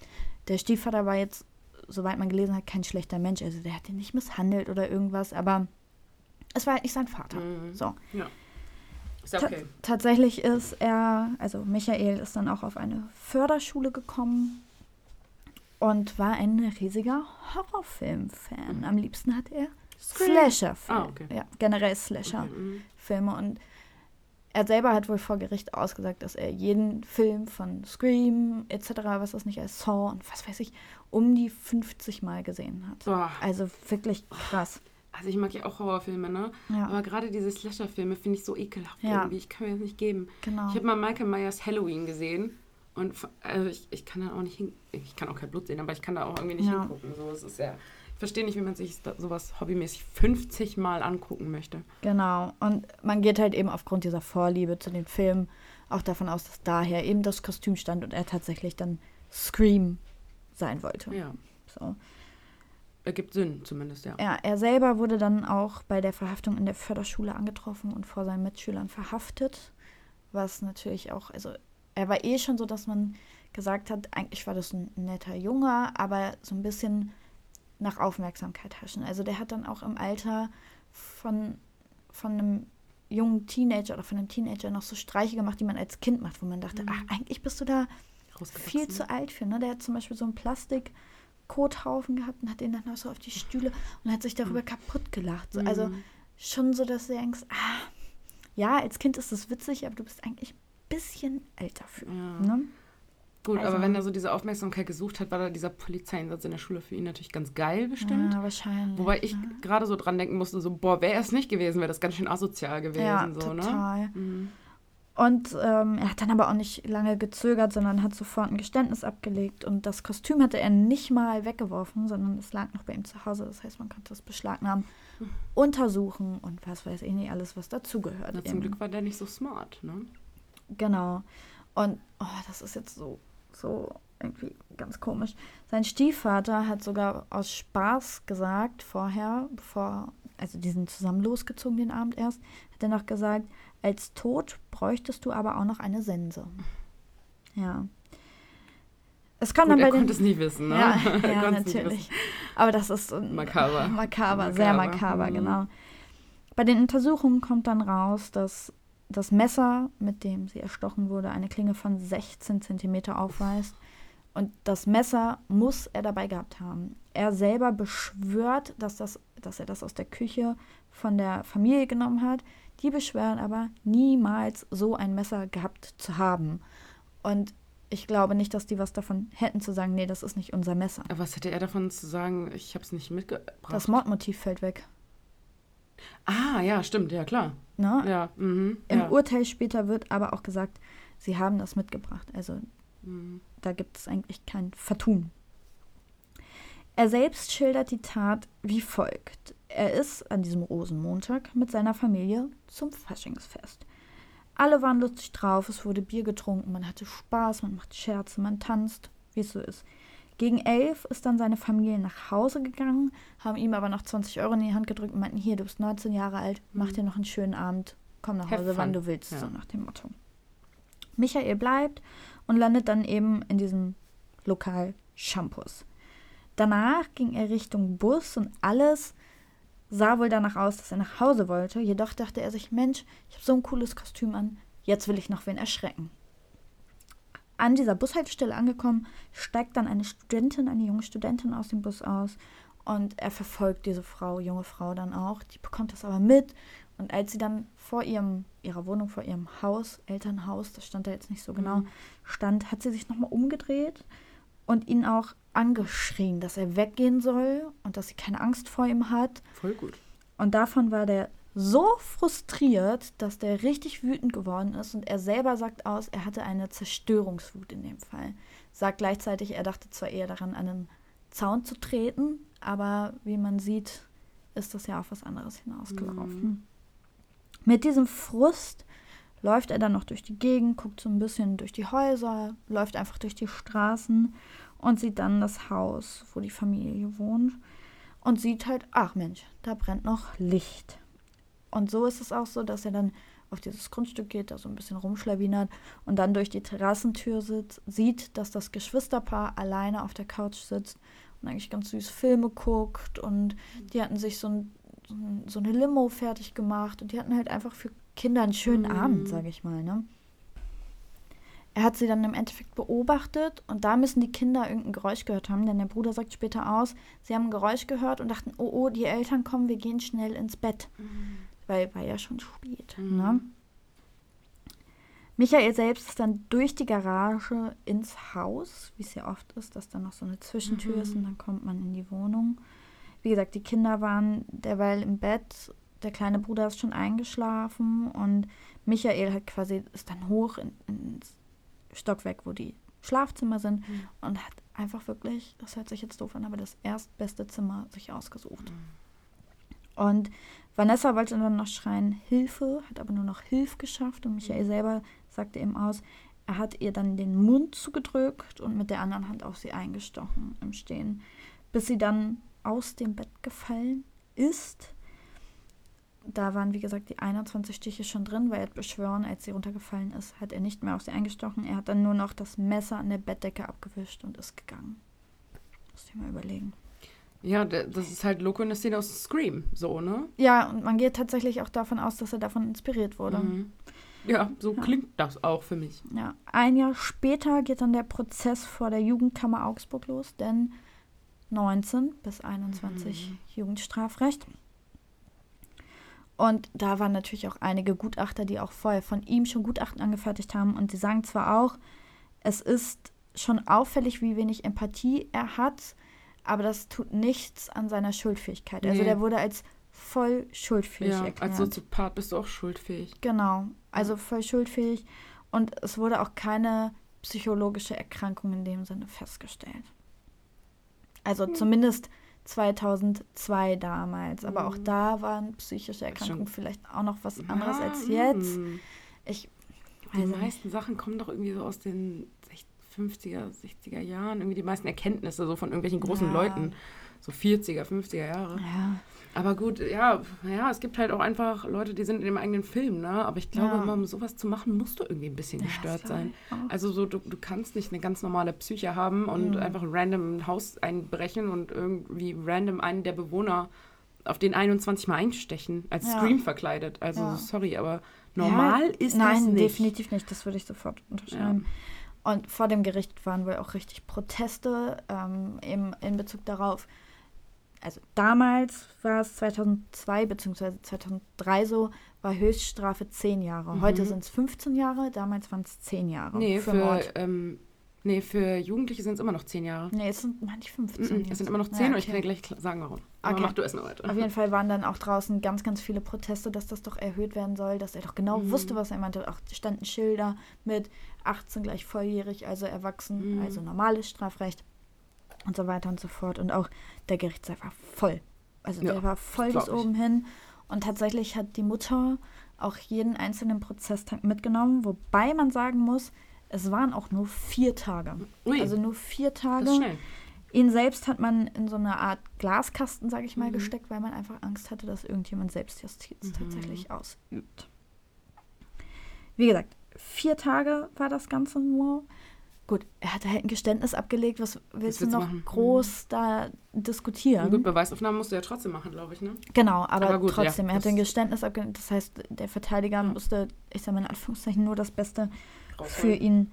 Der Stiefvater war jetzt, soweit man gelesen hat, kein schlechter Mensch. Also der hat ihn nicht misshandelt oder irgendwas, aber es war halt nicht sein Vater. Mhm. So. Ja. Ist okay. Tatsächlich ist er, also Michael ist dann auch auf eine Förderschule gekommen und war ein riesiger Horrorfilm-Fan. Am liebsten hat er Slasher-Filme. Ah, okay. Ja, generell Slasher-Filme. Okay, mhm. Und er selber hat wohl vor Gericht ausgesagt, dass er jeden Film von Scream etc., was das nicht als Saw und was weiß ich, um die 50 Mal gesehen hat. Boah. Also wirklich krass. Also ich mag ja auch Horrorfilme, ne? Ja, Aber gerade diese Slasher-Filme finde ich so ekelhaft Ja. irgendwie. Ich kann mir das nicht geben. genau. Ich habe mal Michael Myers Halloween gesehen und also ich, ich kann da auch nicht hin. Ich kann auch kein Blut sehen, aber ich kann da auch irgendwie nicht Ja. hingucken. So, es ist ja. Ich verstehe nicht, wie man sich sowas hobbymäßig 50 Mal angucken möchte. Genau. Und man geht halt eben aufgrund dieser Vorliebe zu den Filmen auch davon aus, dass daher eben das Kostüm stand und er tatsächlich dann Scream sein wollte. Ja. So. Ergibt Sinn, zumindest, ja. Ja, er selber wurde dann auch bei der Verhaftung in der Förderschule angetroffen und vor seinen Mitschülern verhaftet. Was natürlich auch, also er war eh schon so, dass man gesagt hat, eigentlich war das ein netter Junge, aber so ein bisschen nach Aufmerksamkeit haschen. Also der hat dann auch im Alter von, von einem jungen Teenager oder von einem Teenager noch so Streiche gemacht, die man als Kind macht, wo man dachte, Mhm. ach, eigentlich bist du da viel zu alt für. Ne? Der hat zum Beispiel so einen Plastik-Kothaufen gehabt und hat den dann auch so auf die Stühle und hat sich darüber kaputt gelacht. So, Also Mhm. schon so, dass du denkst, ah, ja, als Kind ist es witzig, aber du bist eigentlich bisschen älter für. Ja. Ne? Gut, Also- aber wenn er so diese Aufmerksamkeit gesucht hat, war da dieser Polizeieinsatz in der Schule für ihn natürlich ganz geil bestimmt. Ja, wahrscheinlich. Wobei ich ne? gerade so dran denken musste, so, boah, wäre es nicht gewesen, wäre das ganz schön asozial gewesen. Ja, so, Ne? total. Mhm. Und ähm, er hat dann aber auch nicht lange gezögert, sondern hat sofort ein Geständnis abgelegt. Und das Kostüm hatte er nicht mal weggeworfen, sondern es lag noch bei ihm zu Hause. Das heißt, man konnte es beschlagnahmen, untersuchen und was weiß ich nicht, alles, was dazugehört. Zum. Glück war der nicht so smart, ne? Genau. Und oh, das ist jetzt so, so irgendwie ganz komisch. Sein Stiefvater hat sogar aus Spaß gesagt vorher, bevor, also die sind zusammen losgezogen den Abend erst, hat er noch gesagt, als Tod bräuchtest du aber auch noch eine Sense. Ja. Es kann Gut, dann er bei den konnte es nie wissen, ne? ja, Er ja natürlich. Aber das ist so ein- Makaber. makaber, sehr Makaber, makaber, mhm. genau. Bei den Untersuchungen kommt dann raus, dass das Messer, mit dem sie erstochen wurde, eine Klinge von 16 Zentimeter aufweist. Und das Messer muss er dabei gehabt haben. Er selber beschwört, dass, das, dass er das aus der Küche von der Familie genommen hat. Die beschwören aber, niemals so ein Messer gehabt zu haben. Und ich glaube nicht, dass die was davon hätten zu sagen, nee, das ist nicht unser Messer. Aber was hätte er davon zu sagen, ich habe es nicht mitgebracht? Das Mordmotiv fällt weg. Ah, ja, stimmt, ja, klar. Ne? Ja, mhm, Im ja. Urteil später wird aber auch gesagt, sie haben das mitgebracht. Also Mhm. da gibt es eigentlich kein Vertun. Er selbst schildert die Tat wie folgt. Er ist an diesem Rosenmontag mit seiner Familie zum Faschingsfest. Alle waren lustig drauf, es wurde Bier getrunken, man hatte Spaß, man macht Scherze, man tanzt, wie es so ist. Gegen elf ist dann seine Familie nach Hause gegangen, haben ihm aber noch 20 Euro in die Hand gedrückt und meinten, hier, du bist 19 Jahre alt, mach Mhm. dir noch einen schönen Abend, komm nach Have Hause, wann fun. du willst, Ja. so nach dem Motto. Michael bleibt und landet dann eben in diesem Lokal Shampoos. Danach ging er Richtung Bus und alles sah wohl danach aus, dass er nach Hause wollte. Jedoch dachte er sich, Mensch, ich habe so ein cooles Kostüm an, jetzt will ich noch wen erschrecken. An dieser Bushaltestelle angekommen, steigt dann eine Studentin, eine junge Studentin aus dem Bus aus und er verfolgt diese Frau, junge Frau dann auch. Die bekommt das aber mit und als sie dann vor ihrem, ihrer Wohnung, vor ihrem Haus, Elternhaus, das stand da jetzt nicht so genau, Mhm. stand, hat sie sich nochmal umgedreht und ihn auch angeschrien, dass er weggehen soll und dass sie keine Angst vor ihm hat. Voll gut. Und davon war der so frustriert, dass der richtig wütend geworden ist. Und er selber sagt aus, er hatte eine Zerstörungswut in dem Fall. Sagt gleichzeitig, er dachte zwar eher daran, an einen Zaun zu treten, aber wie man sieht, ist das ja auf was anderes hinausgelaufen. Mit diesem Frust läuft er dann noch durch die Gegend, guckt so ein bisschen durch die Häuser, läuft einfach durch die Straßen und sieht dann das Haus, wo die Familie wohnt und sieht halt, ach Mensch, da brennt noch Licht. Und so ist es auch so, dass er dann auf dieses Grundstück geht, da so ein bisschen rumschlawinert und dann durch die Terrassentür sitzt, sieht, dass das Geschwisterpaar alleine auf der Couch sitzt und eigentlich ganz süß Filme guckt und die hatten sich so, ein, so, ein, so eine Limo fertig gemacht und die hatten halt einfach für Kinder einen schönen Mhm. Abend, sage ich mal, ne? Er hat sie dann im Endeffekt beobachtet und da müssen die Kinder irgendein Geräusch gehört haben, denn der Bruder sagt später aus, sie haben ein Geräusch gehört und dachten, oh, oh, die Eltern kommen, wir gehen schnell ins Bett. Weil war ja schon spät. Mhm. Ne? Michael selbst ist dann durch die Garage ins Haus, wie es ja oft ist, dass da noch so eine Zwischentür Mhm. ist und dann kommt man in die Wohnung. Wie gesagt, die Kinder waren derweil im Bett, der kleine Bruder ist schon eingeschlafen und Michael hat quasi ist dann hoch in, ins Stockwerk, wo die Schlafzimmer sind Mhm. und hat einfach wirklich, das hört sich jetzt doof an, aber das erstbeste Zimmer sich ausgesucht. Und Vanessa wollte dann noch schreien Hilfe, hat aber nur noch Hilf geschafft und Michael selber sagte ihm aus, er hat ihr dann den Mund zugedrückt und mit der anderen Hand auf sie eingestochen im Stehen, bis sie dann aus dem Bett gefallen ist. Da waren, wie gesagt, die 21 Stiche schon drin, weil er hat beschworen, als sie runtergefallen ist, hat er nicht mehr auf sie eingestochen. Er hat dann nur noch das Messer an der Bettdecke abgewischt und ist gegangen. Muss ich mal überlegen. Ja, das ist halt Loco in der Szene aus Scream, so, ne? Ja, und man geht tatsächlich auch davon aus, dass er davon inspiriert wurde. Mhm. Ja, so Ja. klingt das auch für mich. Ja, ein Jahr später geht dann der Prozess vor der Jugendkammer Augsburg los, denn 19 bis 21 Mhm. Jugendstrafrecht. Und da waren natürlich auch einige Gutachter, die auch vorher von ihm schon Gutachten angefertigt haben. Und sie sagen zwar auch, es ist schon auffällig, wie wenig Empathie er hat, aber das tut nichts an seiner Schuldfähigkeit. Also Nee. der wurde als voll schuldfähig Ja, erklärt. als Soziopath bist du auch schuldfähig. Genau, also voll schuldfähig. Und es wurde auch keine psychologische Erkrankung in dem Sinne festgestellt. Also Hm. zumindest 2002 damals. Aber auch Mhm. da waren psychische Erkrankungen vielleicht auch noch was anderes Ja, als jetzt. mm. Ich Die weiß nicht. meisten Sachen kommen doch irgendwie so aus den 60 50er, 60er Jahren. Irgendwie die meisten Erkenntnisse so von irgendwelchen großen Ja. Leuten. So 40er, 50er Jahre. Ja, Aber gut, ja, ja, es gibt halt auch einfach Leute, die sind in dem eigenen Film, ne? Aber ich glaube, Ja. immer, um sowas zu machen, musst du irgendwie ein bisschen Ja, gestört das sein. auch. Also so, du, du kannst nicht eine ganz normale Psyche haben und Mhm. einfach random ein Haus einbrechen und irgendwie random einen der Bewohner auf den 21 Mal einstechen, als Ja. Scream verkleidet. Also Ja. sorry, aber normal Ja, ist Nein, das nicht. definitiv nicht. Das würde ich sofort unterschreiben. Und vor dem Gericht waren wohl auch richtig Proteste ähm, im, in Bezug darauf. Also damals war es 2002 bzw. 2003 so, war Höchststrafe 10 Jahre. Mhm. Heute sind es 15 Jahre, damals waren es 10 Jahre Nee, für, für, Mord. ähm, Nee, für Jugendliche sind es immer noch zehn Jahre. Nee, es sind manche 15. Mm -mm, es sind immer noch Ja, zehn und ich okay. kann dir gleich sagen, warum. Aber Okay. mach du erst mal weiter. Auf jeden Fall waren dann auch draußen ganz, ganz viele Proteste, dass das doch erhöht werden soll, dass er doch genau Mhm. wusste, was er meinte. Auch standen Schilder mit 18 gleich volljährig, also erwachsen, Mhm. also normales Strafrecht und so weiter und so fort. Und auch der Gerichtssaal war voll. Also Ja, der war voll bis ich. oben hin. Und tatsächlich hat die Mutter auch jeden einzelnen Prozesstag mitgenommen, wobei man sagen muss, es waren auch nur vier Tage. Ui, Also nur vier Tage. Ihn selbst hat man in so eine Art Glaskasten, sage ich mal, Mhm. gesteckt, weil man einfach Angst hatte, dass irgendjemand Selbstjustiz Mhm. tatsächlich ausübt. Wie gesagt, vier Tage war das Ganze nur. Gut, er hatte halt ein Geständnis abgelegt. Was willst du noch machen? Mhm. groß da diskutieren? Gut, Beweisaufnahmen musst du ja trotzdem machen, glaube ich, ne? Genau, aber, Aber gut, trotzdem, ja, er hatte ein Geständnis abgelegt. Das heißt, der Verteidiger musste, ich sage mal in Anführungszeichen, nur das Beste für Rausholen. ihn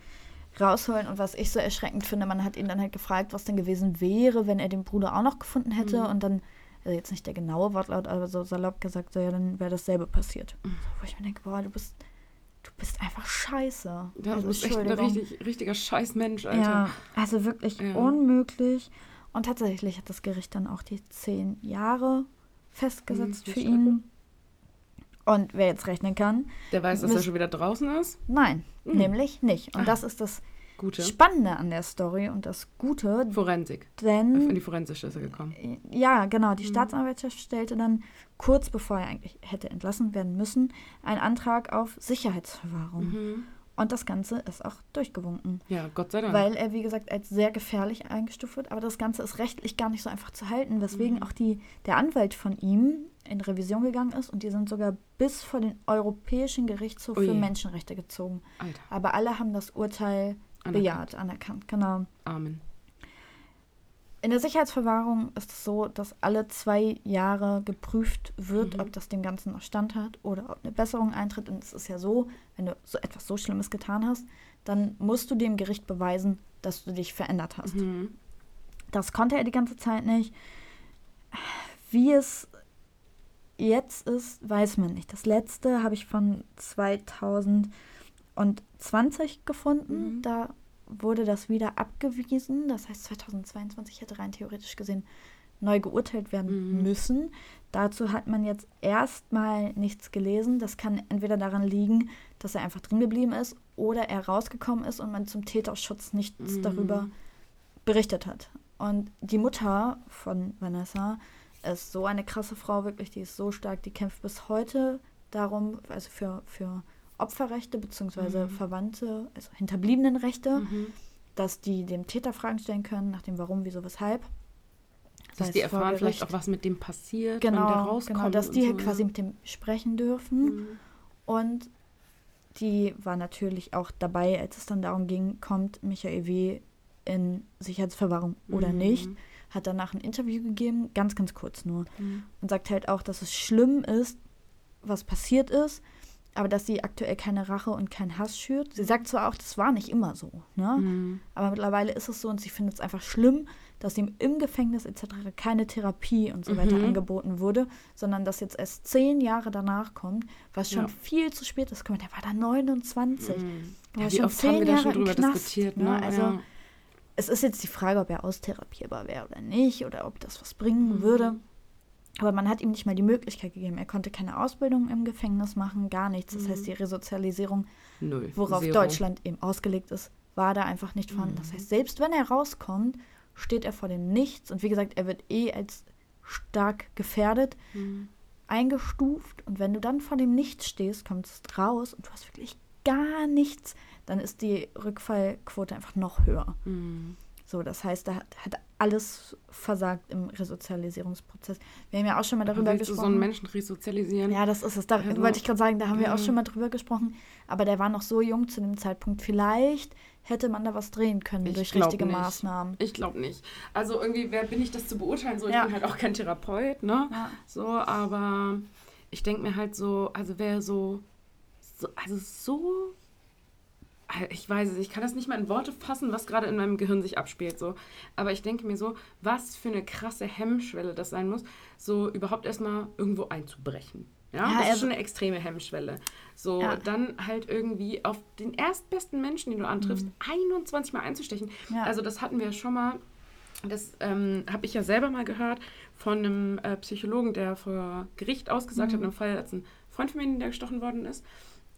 rausholen. Und was ich so erschreckend finde, man hat ihn dann halt gefragt, was denn gewesen wäre, wenn er den Bruder auch noch gefunden hätte. Mhm. Und dann, also jetzt nicht der genaue Wortlaut, aber so salopp gesagt, so, ja, dann wäre dasselbe passiert. Mhm. So, wo ich mir denke, boah, du bist, du bist einfach scheiße. Ja, also, du bist echt ein richtig, richtiger Scheißmensch, Alter. Ja, also wirklich Ja. unmöglich. Und tatsächlich hat das Gericht dann auch die zehn Jahre festgesetzt Mhm, für ihn. Und wer jetzt rechnen kann, Der weiß, dass er schon wieder draußen ist. nein, Mhm. nämlich nicht. Und Ah. das ist das Gute. Spannende an der Story und das Gute, Forensik. In denn die Forensische ist er gekommen. ja, genau, die Mhm. Staatsanwaltschaft stellte dann kurz bevor er eigentlich hätte entlassen werden müssen, einen Antrag auf Sicherheitsverwahrung. Mhm. Und das Ganze ist auch durchgewunken. Ja, Gott sei Dank. Weil er, wie gesagt, als sehr gefährlich eingestuft wird. Aber das Ganze ist rechtlich gar nicht so einfach zu halten, weswegen Mhm. auch die, der Anwalt von ihm in Revision gegangen ist und die sind sogar bis vor den Europäischen Gerichtshof Ui. für Menschenrechte gezogen. Alter, Aber alle haben das Urteil anerkannt. bejaht, anerkannt, genau. Amen. In der Sicherheitsverwahrung ist es so, dass alle zwei Jahre geprüft wird, Mhm. ob das dem Ganzen noch Stand hat oder ob eine Besserung eintritt. Und es ist ja so, wenn du so etwas so Schlimmes getan hast, dann musst du dem Gericht beweisen, dass du dich verändert hast. Mhm. Das konnte er die ganze Zeit nicht. Wie es jetzt ist, weiß man nicht. Das letzte habe ich von 2020 gefunden. Mhm. Da wurde das wieder abgewiesen. Das heißt, 2022 hätte rein theoretisch gesehen neu geurteilt werden Mhm. müssen. Dazu hat man jetzt erstmal nichts gelesen. Das kann entweder daran liegen, dass er einfach drin geblieben ist oder er rausgekommen ist und man zum Täterschutz nichts Mhm. darüber berichtet hat. Und die Mutter von Vanessa ist so eine krasse Frau, wirklich, die ist so stark, die kämpft bis heute darum, also für, für Opferrechte bzw. Mhm. Verwandte, also Hinterbliebenenrechte, Mhm. dass die dem Täter Fragen stellen können, nach dem Warum, wieso, weshalb. Dass die erfahren vielleicht auch, was mit dem passiert, wenn der Genau, rauskommt. genau, dass die so, halt quasi ja. mit dem sprechen dürfen. Mhm. Und die war natürlich auch dabei, als es dann darum ging, kommt Michael W. in Sicherheitsverwahrung oder Mhm. nicht. Hat danach ein Interview gegeben, ganz, ganz kurz nur. Mhm. Und sagt halt auch, dass es schlimm ist, was passiert ist, aber dass sie aktuell keine Rache und keinen Hass schürt. Sie sagt zwar auch, das war nicht immer so, ne? Mhm. aber mittlerweile ist es so und sie findet es einfach schlimm, dass ihm im Gefängnis etc. keine Therapie und so weiter Mhm. angeboten wurde, sondern dass jetzt erst zehn Jahre danach kommt, was schon Ja. viel zu spät ist. Guck mal, der war da 29. Mhm. war Ja, wie schon oft haben zehn Jahre schon im drüber Knast, diskutiert, ne? ne? Also, ja. Es ist jetzt die Frage, ob er austherapierbar wäre oder nicht oder ob das was bringen Mhm. würde. Aber man hat ihm nicht mal die Möglichkeit gegeben. Er konnte keine Ausbildung im Gefängnis machen, gar nichts. Das Mhm. heißt, die Resozialisierung, Null. worauf Zero. Deutschland eben ausgelegt ist, war da einfach nicht vorhanden. Das Mhm. heißt, selbst wenn er rauskommt, steht er vor dem Nichts. Und wie gesagt, er wird eh als stark gefährdet Mhm. eingestuft. Und wenn du dann vor dem Nichts stehst, kommst raus und du hast wirklich gar nichts, dann ist die Rückfallquote einfach noch höher. Mhm. So, das heißt, da hat, hat alles versagt im Resozialisierungsprozess. Wir haben ja auch schon mal darüber willst du so gesprochen. einen Menschen resozialisieren? ja, das ist es. Da Also, wollte ich gerade sagen, da haben wir ja. auch schon mal drüber gesprochen. Aber der war noch so jung zu dem Zeitpunkt. Vielleicht hätte man da was drehen können Ich durch richtige nicht. Maßnahmen. Ich glaube nicht. Also irgendwie, wer bin ich, das zu beurteilen? So, ich Ja. bin halt auch kein Therapeut, ne? Ja. So, aber ich denke mir halt so, also wer so, so, also so, ich weiß es, ich kann das nicht mal in Worte fassen, was gerade in meinem Gehirn sich abspielt, so. Aber ich denke mir so, was für eine krasse Hemmschwelle das sein muss, so überhaupt erstmal irgendwo einzubrechen. Ja, Ja, das ist schon eine extreme Hemmschwelle. So, Ja. dann halt irgendwie auf den erstbesten Menschen, den du antriffst, 21 Mal einzustechen. Mhm. Ja. Also das hatten wir schon mal, das ähm, habe ich ja selber mal gehört von einem äh, Psychologen, der vor Gericht ausgesagt hat, Mhm. in einem Fall, als ein Freund von mir, der gestochen worden ist,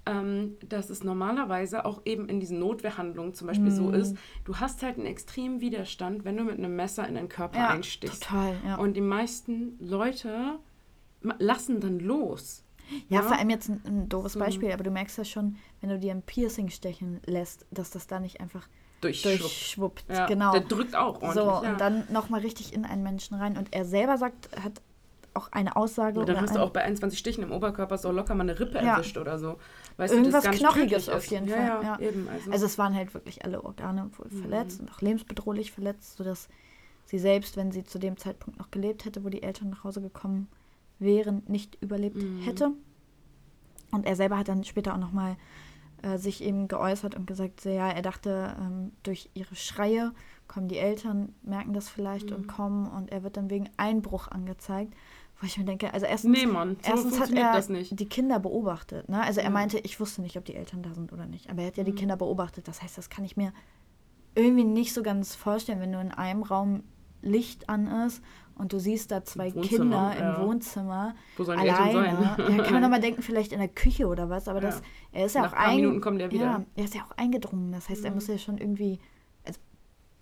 ähm, dass es normalerweise auch eben in diesen Notwehrhandlungen zum Beispiel so Mhm. ist, du hast halt einen extremen Widerstand, wenn du mit einem Messer in deinen Körper ja, einstichst. total, ja. Und die meisten Leute lassen dann los. Ja, Ja. vor allem jetzt ein, ein doofes So. Beispiel, aber du merkst ja schon, wenn du dir ein Piercing stechen lässt, dass das da nicht einfach Durchschwuppt. durchschwuppt. Ja, genau. Der drückt auch ordentlich. so, ja. und dann nochmal richtig in einen Menschen rein. Und er selber sagt, hat auch eine Aussage. Und dann hast du auch bei 21 Stichen im Oberkörper so locker mal eine Rippe Ja. erwischt oder so. Weißt Irgendwas du, das Knochiges auf ist. jeden ja, Fall, Ja, ja. eben. Also, Also es waren halt wirklich alle Organe wohl Mhm. verletzt und auch lebensbedrohlich verletzt, sodass sie selbst, wenn sie zu dem Zeitpunkt noch gelebt hätte, wo die Eltern nach Hause gekommen wären, nicht überlebt Mhm. hätte. Und er selber hat dann später auch nochmal äh, sich eben geäußert und gesagt, ja, er dachte, ähm, durch ihre Schreie kommen die Eltern, merken das vielleicht Mhm. und kommen und er wird dann wegen Einbruch angezeigt. Wo ich mir denke, also erstens, nee, Mann, so Erstens hat er das nicht. die Kinder beobachtet. Ne? Also er Ja. meinte, ich wusste nicht, ob die Eltern da sind oder nicht. Aber er hat ja die Mhm. Kinder beobachtet. Das heißt, das kann ich mir irgendwie nicht so ganz vorstellen, wenn nur in einem Raum Licht an ist und du siehst da zwei Wohnzimmer, Kinder ja. im Wohnzimmer Wo sollen die alleine. Eltern sein? Ja, kann man nochmal denken, vielleicht in der Küche oder was. Aber das, Ja. er ist ja Nach auch ein Minuten kommt er wieder. Ja, er ist ja auch eingedrungen. Das heißt, er Mhm. muss ja schon irgendwie,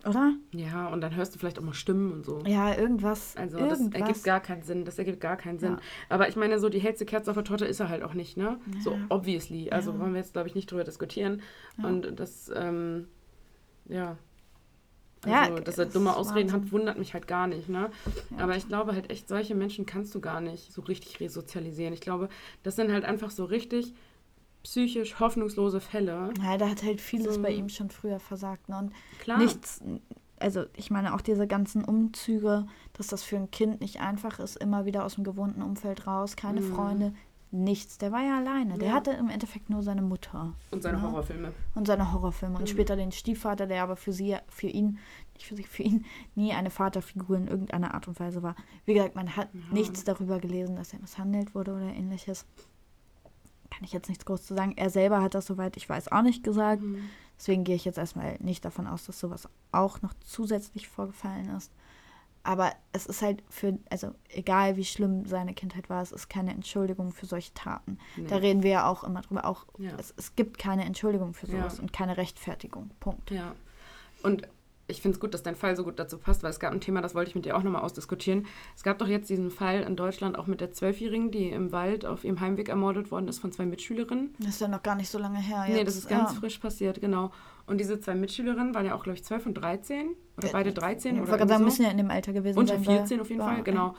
oder? Ja, und dann hörst du vielleicht auch mal Stimmen und so. Ja, irgendwas. Also irgendwas. das ergibt gar keinen Sinn. Das ergibt gar keinen Sinn. Ja. Aber ich meine, so die hellste Kerze auf der Torte ist er halt auch nicht, ne? So Ja. obviously. Also Ja. wollen wir jetzt, glaube ich, nicht drüber diskutieren. Und das, ähm, ja. Also, dass er dumme Ausreden Wahnsinn. hat, wundert mich halt gar nicht, ne? Aber ich glaube halt echt, solche Menschen kannst du gar nicht so richtig resozialisieren. Ich glaube, das sind halt einfach so richtig psychisch hoffnungslose Fälle. Ja, da hat halt vieles So. bei ihm schon früher versagt. Ne? Und Klar. nichts, also ich meine auch diese ganzen Umzüge, dass das für ein Kind nicht einfach ist, immer wieder aus dem gewohnten Umfeld raus, keine Mhm. Freunde, nichts. Der war ja alleine. Der Ja. hatte im Endeffekt nur seine Mutter Und seine Ja. Horrorfilme. und seine Horrorfilme und Mhm. später den Stiefvater, der aber für sie, für ihn, nicht für sich, für ihn nie eine Vaterfigur in irgendeiner Art und Weise war. Wie gesagt, man hat Ja. nichts darüber gelesen, dass er misshandelt wurde oder ähnliches. Kann ich jetzt nichts groß zu sagen. Er selber hat das, soweit ich weiß, auch nicht gesagt. Mhm. Deswegen gehe ich jetzt erstmal nicht davon aus, dass sowas auch noch zusätzlich vorgefallen ist. Aber es ist halt für, also egal wie schlimm seine Kindheit war, es ist keine Entschuldigung für solche Taten. Nee. Da reden wir ja auch immer drüber. Auch Ja. es, es gibt keine Entschuldigung für sowas Ja. und keine Rechtfertigung. Punkt. Ja. Und ich finde es gut, dass dein Fall so gut dazu passt, weil es gab ein Thema, das wollte ich mit dir auch nochmal ausdiskutieren. Es gab doch jetzt diesen Fall in Deutschland auch mit der Zwölfjährigen, die im Wald auf ihrem Heimweg ermordet worden ist von zwei Mitschülerinnen. Das ist ja noch gar nicht so lange her. nee, jetzt. das ist ganz ja. frisch passiert, genau. Und diese zwei Mitschülerinnen waren ja auch, glaube ich, 12 und 13 oder Ja, beide 13 Ich oder sagen, müssen ja in dem Alter gewesen. Unter sein. weil- 14 auf jeden Fall, genau.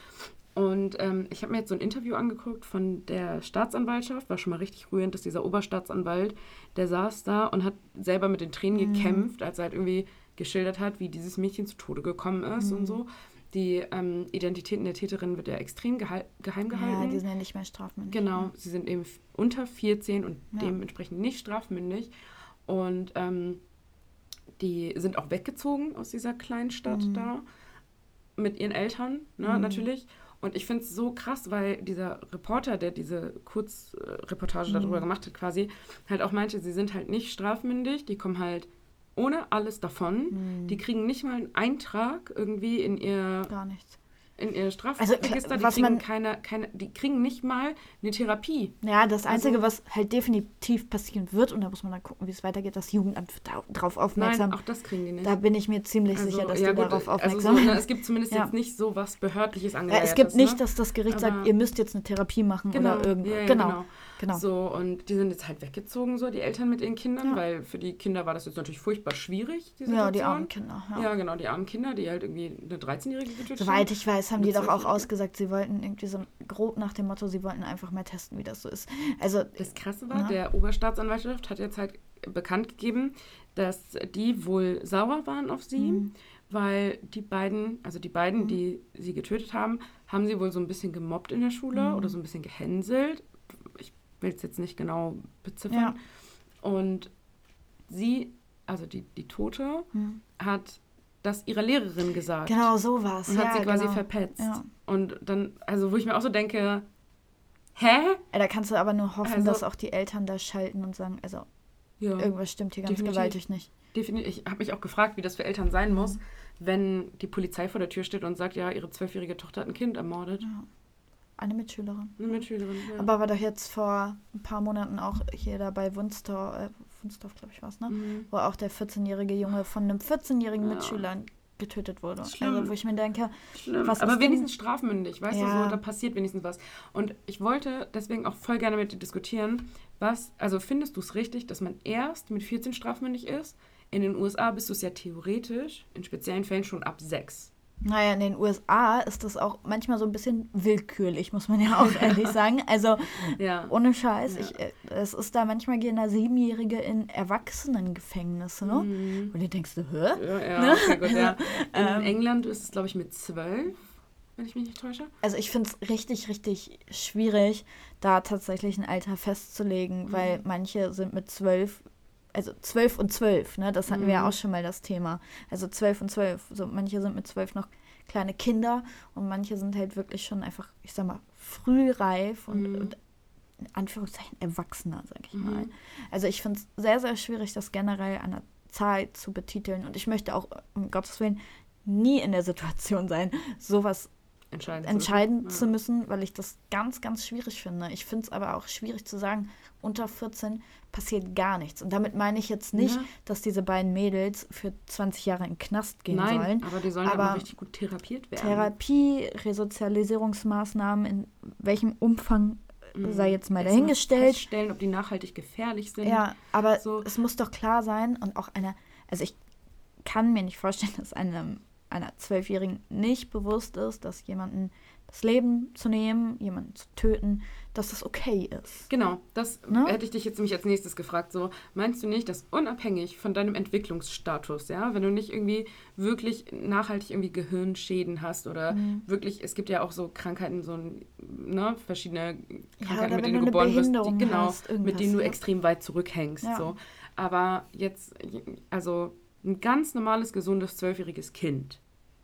Und ähm, ich habe mir jetzt so ein Interview angeguckt von der Staatsanwaltschaft. War schon mal richtig rührend, dass dieser Oberstaatsanwalt, der saß da und hat selber mit den Tränen Mhm. gekämpft, als er halt irgendwie geschildert hat, wie dieses Mädchen zu Tode gekommen ist Mhm. und so. Die ähm, Identitäten der Täterin wird ja extrem geheim, geheim Ja, gehalten. die sind ja nicht mehr strafmündig. Genau, sie sind eben unter 14 und Ja. dementsprechend nicht strafmündig. Und ähm, die sind auch weggezogen aus dieser kleinen Stadt Mhm. da mit ihren Eltern, ne, Mhm. natürlich. Und ich finde es so krass, weil dieser Reporter, der diese Kurzreportage Mhm. darüber gemacht hat, quasi, halt auch meinte, sie sind halt nicht strafmündig, die kommen halt ohne alles davon. Mhm. Die kriegen nicht mal einen Eintrag irgendwie in ihr Gar nichts. in ihr Also, Strafregister, die was kriegen man- keine, keine, die kriegen nicht mal eine Therapie. Ja, das Einzige, Also- was halt definitiv passieren wird, und da muss man dann gucken, wie es weitergeht, das Jugendamt wird da- darauf aufmerksam. Nein, auch das kriegen die nicht. da bin ich mir ziemlich sicher, dass ja die gut, darauf also aufmerksam so, ne, Es gibt zumindest Ja. jetzt nicht so was Behördliches ja, angeleiert. es gibt nicht, ne? dass das Gericht sagt, Aber- ihr müsst jetzt eine Therapie machen genau, oder irgendwas. ja, ja, genau, genau. Genau. So, und die sind jetzt halt weggezogen, so die Eltern mit ihren Kindern, Ja. weil für die Kinder war das jetzt natürlich furchtbar schwierig, die Ja, die armen Kinder. Ja. Ja, genau, die armen Kinder, die halt irgendwie eine 13-Jährige getötet Soweit haben. ich weiß, haben die doch auch ausgesagt, sie wollten irgendwie so grob nach dem Motto, sie wollten einfach mal testen, wie das so ist. Also, Das Krasse war, Ja. der Oberstaatsanwaltschaft hat jetzt halt bekannt gegeben, dass die wohl sauer waren auf sie, Mhm. weil die beiden, also die beiden, Mhm. die sie getötet haben, haben sie wohl so ein bisschen gemobbt in der Schule Mhm. oder so ein bisschen gehänselt. Ich will es jetzt nicht genau beziffern. Ja. Und sie, also die, die Tote, hm. hat das ihrer Lehrerin gesagt. genau so war es. Und ja, hat sie quasi genau. verpetzt. Ja. Und dann, also wo ich mir auch so denke, Hä? Da kannst du aber nur hoffen, Also- dass auch die Eltern da schalten und sagen, also Ja. irgendwas stimmt hier ganz Definitiv. gewaltig nicht. Definitiv. Ich habe mich auch gefragt, wie das für Eltern sein muss, wenn die Polizei vor der Tür steht und sagt, ja, ihre zwölfjährige Tochter hat ein Kind ermordet. Eine Mitschülerin. Eine Mitschülerin. Ja. Aber war doch jetzt vor ein paar Monaten auch hier da bei Wunstorf, äh, Wunstorf glaube ich war es, ne? Mhm. Wo auch der 14-jährige Junge von einem 14-jährigen Ja. Mitschüler getötet wurde. Schlimm. Also wo ich mir denke, Schlimm. Was Aber ist denn- wenigstens strafmündig, weißt du, Ja. so, da passiert wenigstens was. Und ich wollte deswegen auch voll gerne mit dir diskutieren, was, also findest du es richtig, dass man erst mit 14 strafmündig ist? In den USA bist du es ja theoretisch, in speziellen Fällen schon ab 6. naja, in den USA ist das auch manchmal so ein bisschen willkürlich, muss man ja auch ehrlich sagen. Also Ja. ohne Scheiß, Ja. ich, äh, es ist da manchmal gehen da Siebenjährige in Erwachsenengefängnisse, ne? Mhm. Und du denkst, hä? Ja, ja, Ne? okay, gut, ja. In Ähm. England ist es, glaube ich, mit 12, wenn ich mich nicht täusche. Also ich finde es richtig, richtig schwierig, da tatsächlich ein Alter festzulegen, weil Mhm. manche sind mit zwölf, also zwölf und zwölf, ne? Das hatten wir ja Mhm. auch schon mal das Thema. Also zwölf und zwölf. So, manche sind mit zwölf noch kleine Kinder und manche sind halt wirklich schon einfach, ich sag mal, frühreif und, Mhm. und in Anführungszeichen Erwachsener, sag ich Mhm. mal. Also ich finde es sehr, sehr schwierig, das generell an der Zahl zu betiteln. Und ich möchte auch, um Gottes Willen, nie in der Situation sein, sowas Entscheiden. entscheiden Ja. zu müssen, weil ich das ganz, ganz schwierig finde. Ich finde es aber auch schwierig zu sagen, unter 14 passiert gar nichts. Und damit meine ich jetzt nicht, Ja. dass diese beiden Mädels für 20 Jahre in den Knast gehen Nein, sollen. aber die sollen aber aber richtig gut therapiert werden. Therapie, Resozialisierungsmaßnahmen, in welchem Umfang Mhm. sei jetzt mal Erstmal dahingestellt. Feststellen, ob die nachhaltig gefährlich sind. Ja, aber So. es muss doch klar sein und auch einer, also ich kann mir nicht vorstellen, dass einem, einer Zwölfjährigen nicht bewusst ist, dass jemanden das Leben zu nehmen, jemanden zu töten, dass das okay ist. Genau, das Ne? hätte ich dich jetzt nämlich als nächstes gefragt. So, meinst du nicht, dass unabhängig von deinem Entwicklungsstatus, ja, wenn du nicht irgendwie wirklich nachhaltig irgendwie Gehirnschäden hast oder Mhm. wirklich, es gibt ja auch so Krankheiten, so ne, verschiedene Ja, Krankheiten, oder mit denen du geboren wirst, die, genau, hast, mit denen du ja. extrem weit zurückhängst. Ja. So. Aber jetzt, also ein ganz normales, gesundes, zwölfjähriges Kind.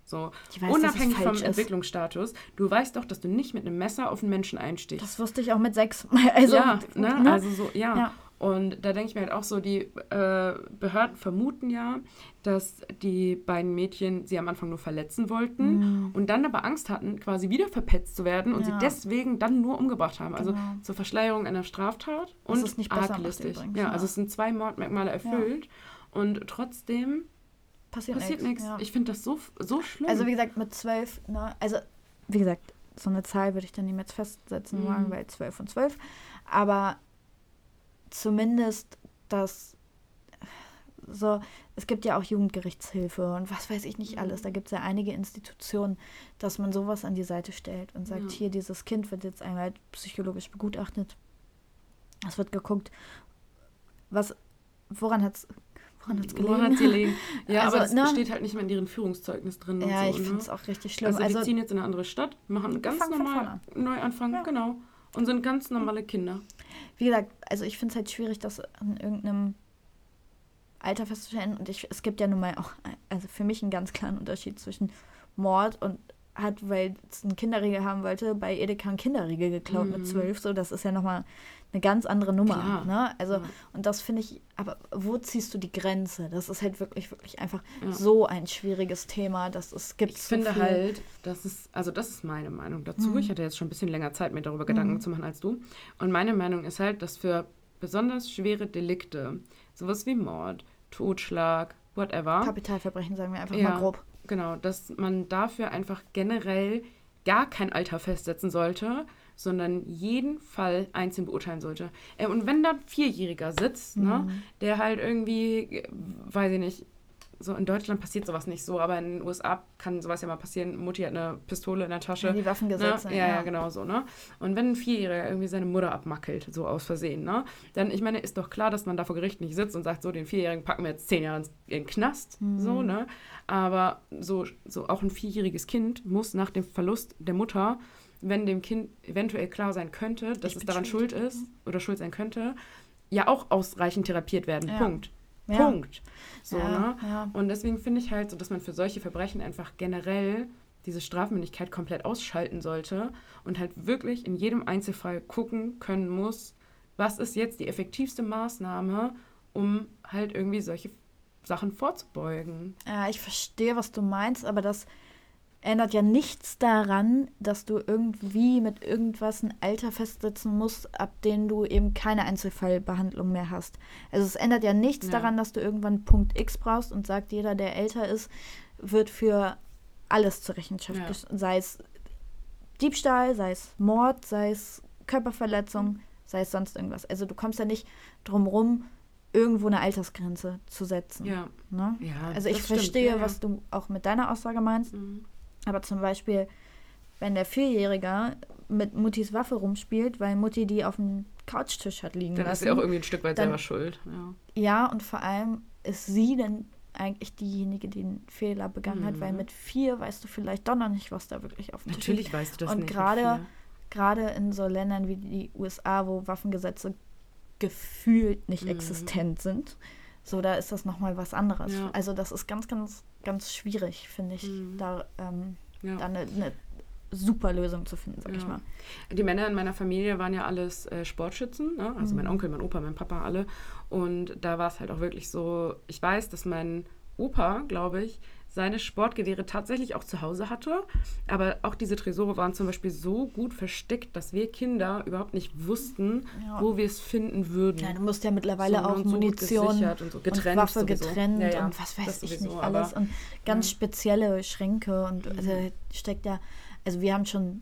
So, weiß, unabhängig vom ist. Entwicklungsstatus, du weißt doch, dass du nicht mit einem Messer auf einen Menschen einstichst. Das wusste ich auch mit sechs. Also, ja, ne? ne? also so, ja. Ja. Und da denke ich mir halt auch so, die äh, Behörden vermuten ja, dass die beiden Mädchen sie am Anfang nur verletzen wollten und dann aber Angst hatten, quasi wieder verpetzt zu werden und Mhm. Ja. sie deswegen dann nur umgebracht haben. Also Genau. zur Verschleierung einer Straftat und es nicht besser arglistig. übrigens, Ja, ja. also es sind zwei Mordmerkmale erfüllt und trotzdem passiert, passiert nichts. Ja. Ich finde das so, so schlimm. Also wie gesagt, mit zwölf, ne, also wie gesagt, so eine Zahl würde ich dann niemals festsetzen Mhm. wollen, weil zwölf und zwölf. Aber zumindest das so, es gibt ja auch Jugendgerichtshilfe und was weiß ich nicht Mhm. alles. Da gibt es ja einige Institutionen, dass man sowas an die Seite stellt und sagt, Ja. hier, dieses Kind wird jetzt einmal psychologisch begutachtet. Es wird geguckt, was, woran hat es woran hat's gelegen? Woran hat's gelegen? Ja, Also, aber das ne? steht halt nicht mehr in deren Führungszeugnis drin. ja, und ich so, finde ne? es auch richtig schlimm. Also, Also, die ziehen jetzt in eine andere Stadt, machen ganz normal Neuanfang, Ja. genau. Und sind ganz normale Kinder. wie gesagt, also ich finde es halt schwierig, das an irgendeinem Alter festzustellen. Und ich, es gibt ja nun mal auch, also für mich einen ganz klaren Unterschied zwischen Mord und hat, weil es einen Kinderriegel haben wollte, bei Edeka einen Kinderriegel geklaut Mhm. mit zwölf. So, das ist ja nochmal eine ganz andere Nummer. Klar. Ne? Also, Ja. und das finde ich, aber wo ziehst du die Grenze? Das ist halt wirklich, wirklich einfach Ja. so ein schwieriges Thema, dass es gibt. Ich so finde viel- halt, das ist, also das ist meine Meinung dazu. Mhm. Ich hatte jetzt schon ein bisschen länger Zeit, mir darüber Gedanken Mhm. zu machen als du. Und meine Meinung ist halt, dass für besonders schwere Delikte, sowas wie Mord, Totschlag, whatever, Kapitalverbrechen, sagen wir einfach Ja. mal grob. genau, dass man dafür einfach generell gar kein Alter festsetzen sollte, sondern jeden Fall einzeln beurteilen sollte. Äh, Und wenn da ein Vierjähriger sitzt, ne, Mhm. der halt irgendwie, äh, weiß ich nicht, so in Deutschland passiert sowas nicht so, aber in den USA kann sowas ja mal passieren. Mutti hat eine Pistole in der Tasche. Ja, die Waffengesetze. Ne? Ja, ja, genau so, ne? Und wenn ein Vierjähriger irgendwie seine Mutter abmackelt, so aus Versehen, ne? Dann, ich meine, ist doch klar, dass man da vor Gericht nicht sitzt und sagt, so, den Vierjährigen packen wir jetzt zehn Jahre ins, in den Knast, Mhm. so, ne? Aber so, so auch ein vierjähriges Kind muss nach dem Verlust der Mutter, wenn dem Kind eventuell klar sein könnte, dass Ich es daran schuld. schuld. ist oder schuld sein könnte, ja auch ausreichend therapiert werden. Ja. Punkt. Ja. Punkt. So, ja, ne? Und deswegen finde ich halt so, dass man für solche Verbrechen einfach generell diese Strafmündigkeit komplett ausschalten sollte und halt wirklich in jedem Einzelfall gucken können muss, was ist jetzt die effektivste Maßnahme, um halt irgendwie solche Sachen vorzubeugen. Ja, ich verstehe, was du meinst, aber das ändert ja nichts daran, dass du irgendwie mit irgendwas ein Alter festsetzen musst, ab dem du eben keine Einzelfallbehandlung mehr hast. Also es ändert ja nichts Ja. daran, dass du irgendwann Punkt X brauchst und sagt, jeder, der älter ist, wird für alles zur Rechenschaft, Ja. sei es Diebstahl, sei es Mord, sei es Körperverletzung, sei es sonst irgendwas. Also du kommst ja nicht drum rum, irgendwo eine Altersgrenze zu setzen. Ja, Ne? ja. Also ich verstehe, ja, ja. was du auch mit deiner Aussage meinst. Mhm. Aber zum Beispiel, wenn der Vierjähriger mit Muttis Waffe rumspielt, weil Mutti die auf dem Couchtisch hat liegen Dann ist lassen. sie auch irgendwie ein Stück weit dann- selber schuld. Ja. ja, und vor allem ist sie dann eigentlich diejenige, die den Fehler begangen hat, weil Mhm. mit vier weißt du vielleicht doch noch nicht, was da wirklich auf dem Tisch liegt. Natürlich weißt du das Und nicht. gerade- vier. Gerade in so Ländern wie die USA, wo Waffengesetze gefühlt nicht Mhm. existent sind, so da ist das nochmal was anderes. Ja. Also das ist ganz, ganz, ganz schwierig, finde ich, Mhm. da, ähm, Ja. da eine, eine super Lösung zu finden, sag ich Ja. mal. Die Männer in meiner Familie waren ja alles äh, Sportschützen, ne? also mein Mhm. Onkel, mein Opa, mein Papa, alle. Und da war es halt auch wirklich so, ich weiß, dass mein Opa, glaube ich, seine Sportgewehre tatsächlich auch zu Hause hatte. Aber auch diese Tresore waren zum Beispiel so gut versteckt, dass wir Kinder überhaupt nicht wussten, Ja. wo wir es finden würden. Ja, du musst ja mittlerweile So, auch gut Munition und so. Getrennt und Waffe sowieso. getrennt Ja, ja, und was weiß das ich sowieso, nicht alles. aber- Und ganz spezielle Schränke und also steckt ja, also wir haben schon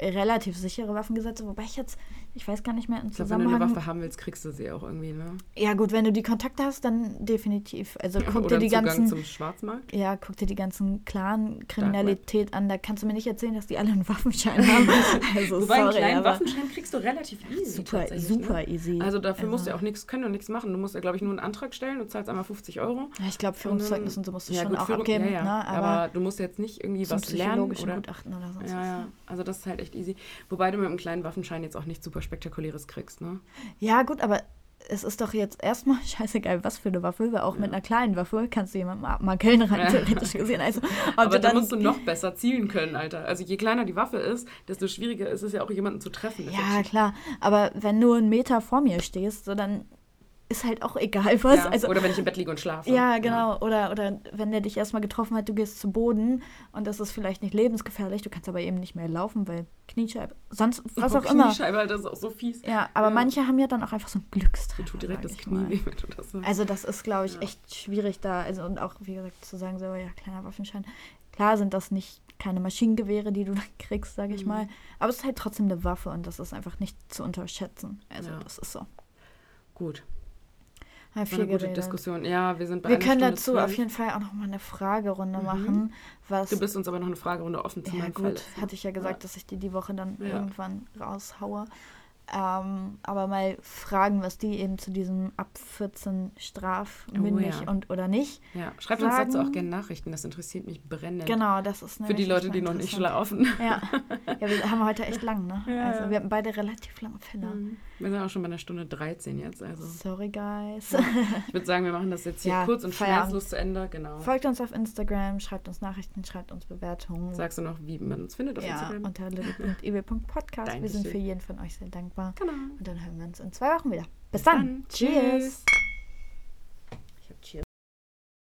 relativ sichere Waffengesetze, wobei ich jetzt, ich weiß gar nicht mehr im Ich glaube, wenn du eine Zusammenhang. Waffe haben willst, kriegst du sie auch irgendwie, ne? Ja gut, wenn du die Kontakte hast, dann definitiv. Also guck Oder dir die einen Zugang ganzen, zum Schwarzmarkt. ja, guck dir die ganzen Clan-Kriminalität an. Da kannst du mir nicht erzählen, dass die alle einen Waffenschein haben. Also Wobei einen sorry, kleinen aber Waffenschein kriegst du relativ easy. super, tatsächlich, super Ne? easy. Also dafür musst du Also- auch nichts können und nichts machen. Du musst ja, glaube ich, nur einen Antrag stellen und zahlst einmal 50 Euro. Ja, ich glaube, Führungszeugnis und so musst du Ja, schon gut, auch Führung- abgeben. ja, ja. Ne? aber, Aber, du musst jetzt nicht irgendwie zum was lernen. Oder, Gutachten oder sonst ja, was. ja. Also das ist halt echt easy. Wobei du mit einem kleinen Waffenschein jetzt auch nichts super Spektakuläres kriegst, ne? Ja, gut, aber es ist doch jetzt erstmal scheißegal, was für eine Waffe, weil auch mit Ja. einer kleinen Waffe kannst du jemanden abmakeln, rein Ja. theoretisch gesehen. Also, Aber du dann musst du noch besser zielen können, Alter. Also je kleiner die Waffe ist, desto schwieriger ist es ja auch, jemanden zu treffen. Ja, klar, aber wenn du einen Meter vor mir stehst, so dann ist halt auch egal was. Ja, also, oder wenn ich im Bett liege und schlafe. Ja, genau. Oder, oder wenn der dich erstmal getroffen hat, du gehst zu Boden und das ist vielleicht nicht lebensgefährlich, du kannst aber eben nicht mehr laufen, weil Kniescheibe, sonst was Oh, auch immer. Kniescheibe, Alter, das ist auch so fies. Ja, aber Ja. manche haben ja dann auch einfach so Dir Glückstreffer. tut direkt das Knie weh, wenn du das so. Also das ist, glaube ich, Ja. echt schwierig da. Also und auch, wie gesagt, zu sagen, so, ja, kleiner Waffenschein. Klar sind das nicht keine Maschinengewehre, die du dann kriegst, sage ich Mhm. mal. Aber es ist halt trotzdem eine Waffe und das ist einfach nicht zu unterschätzen. Also Ja. das ist so. Gut. War viel eine gute geredet. Diskussion. Ja, wir sind bei Wir können Stunde dazu zwölf. auf jeden Fall auch nochmal eine Fragerunde Mhm. machen. Was, Du bist uns aber noch eine Fragerunde offen zu ja meinem gut, Fall. hatte ich ja gesagt, Ja. dass ich die die Woche dann Ja. irgendwann raushaue. Ähm, aber mal fragen, was die eben zu diesem ab 14 strafmündig Oh ja. und oder nicht. Ja, schreibt uns dazu sagen- auch gerne Nachrichten, das interessiert mich brennend. Genau, das ist Für die Leute, die noch nicht schlafen. Ja. ja, wir haben heute echt lang, ne? Ja, also wir hatten beide relativ lange Fälle. Mhm. Wir sind auch schon bei einer Stunde 13 jetzt. Also Sorry, guys. ich würde sagen, wir machen das jetzt hier Ja, kurz und schmerzlos zu Ende. Genau. Folgt uns auf Instagram, schreibt uns Nachrichten, schreibt uns Bewertungen. Sagst du noch, wie man uns findet auf ja, Instagram? unter little.eb.podcast. Wir sind für jeden von euch sehr dankbar. Genau. Und dann hören wir uns in zwei Wochen wieder. Bis Bis dann. dann. Cheers. Tschüss.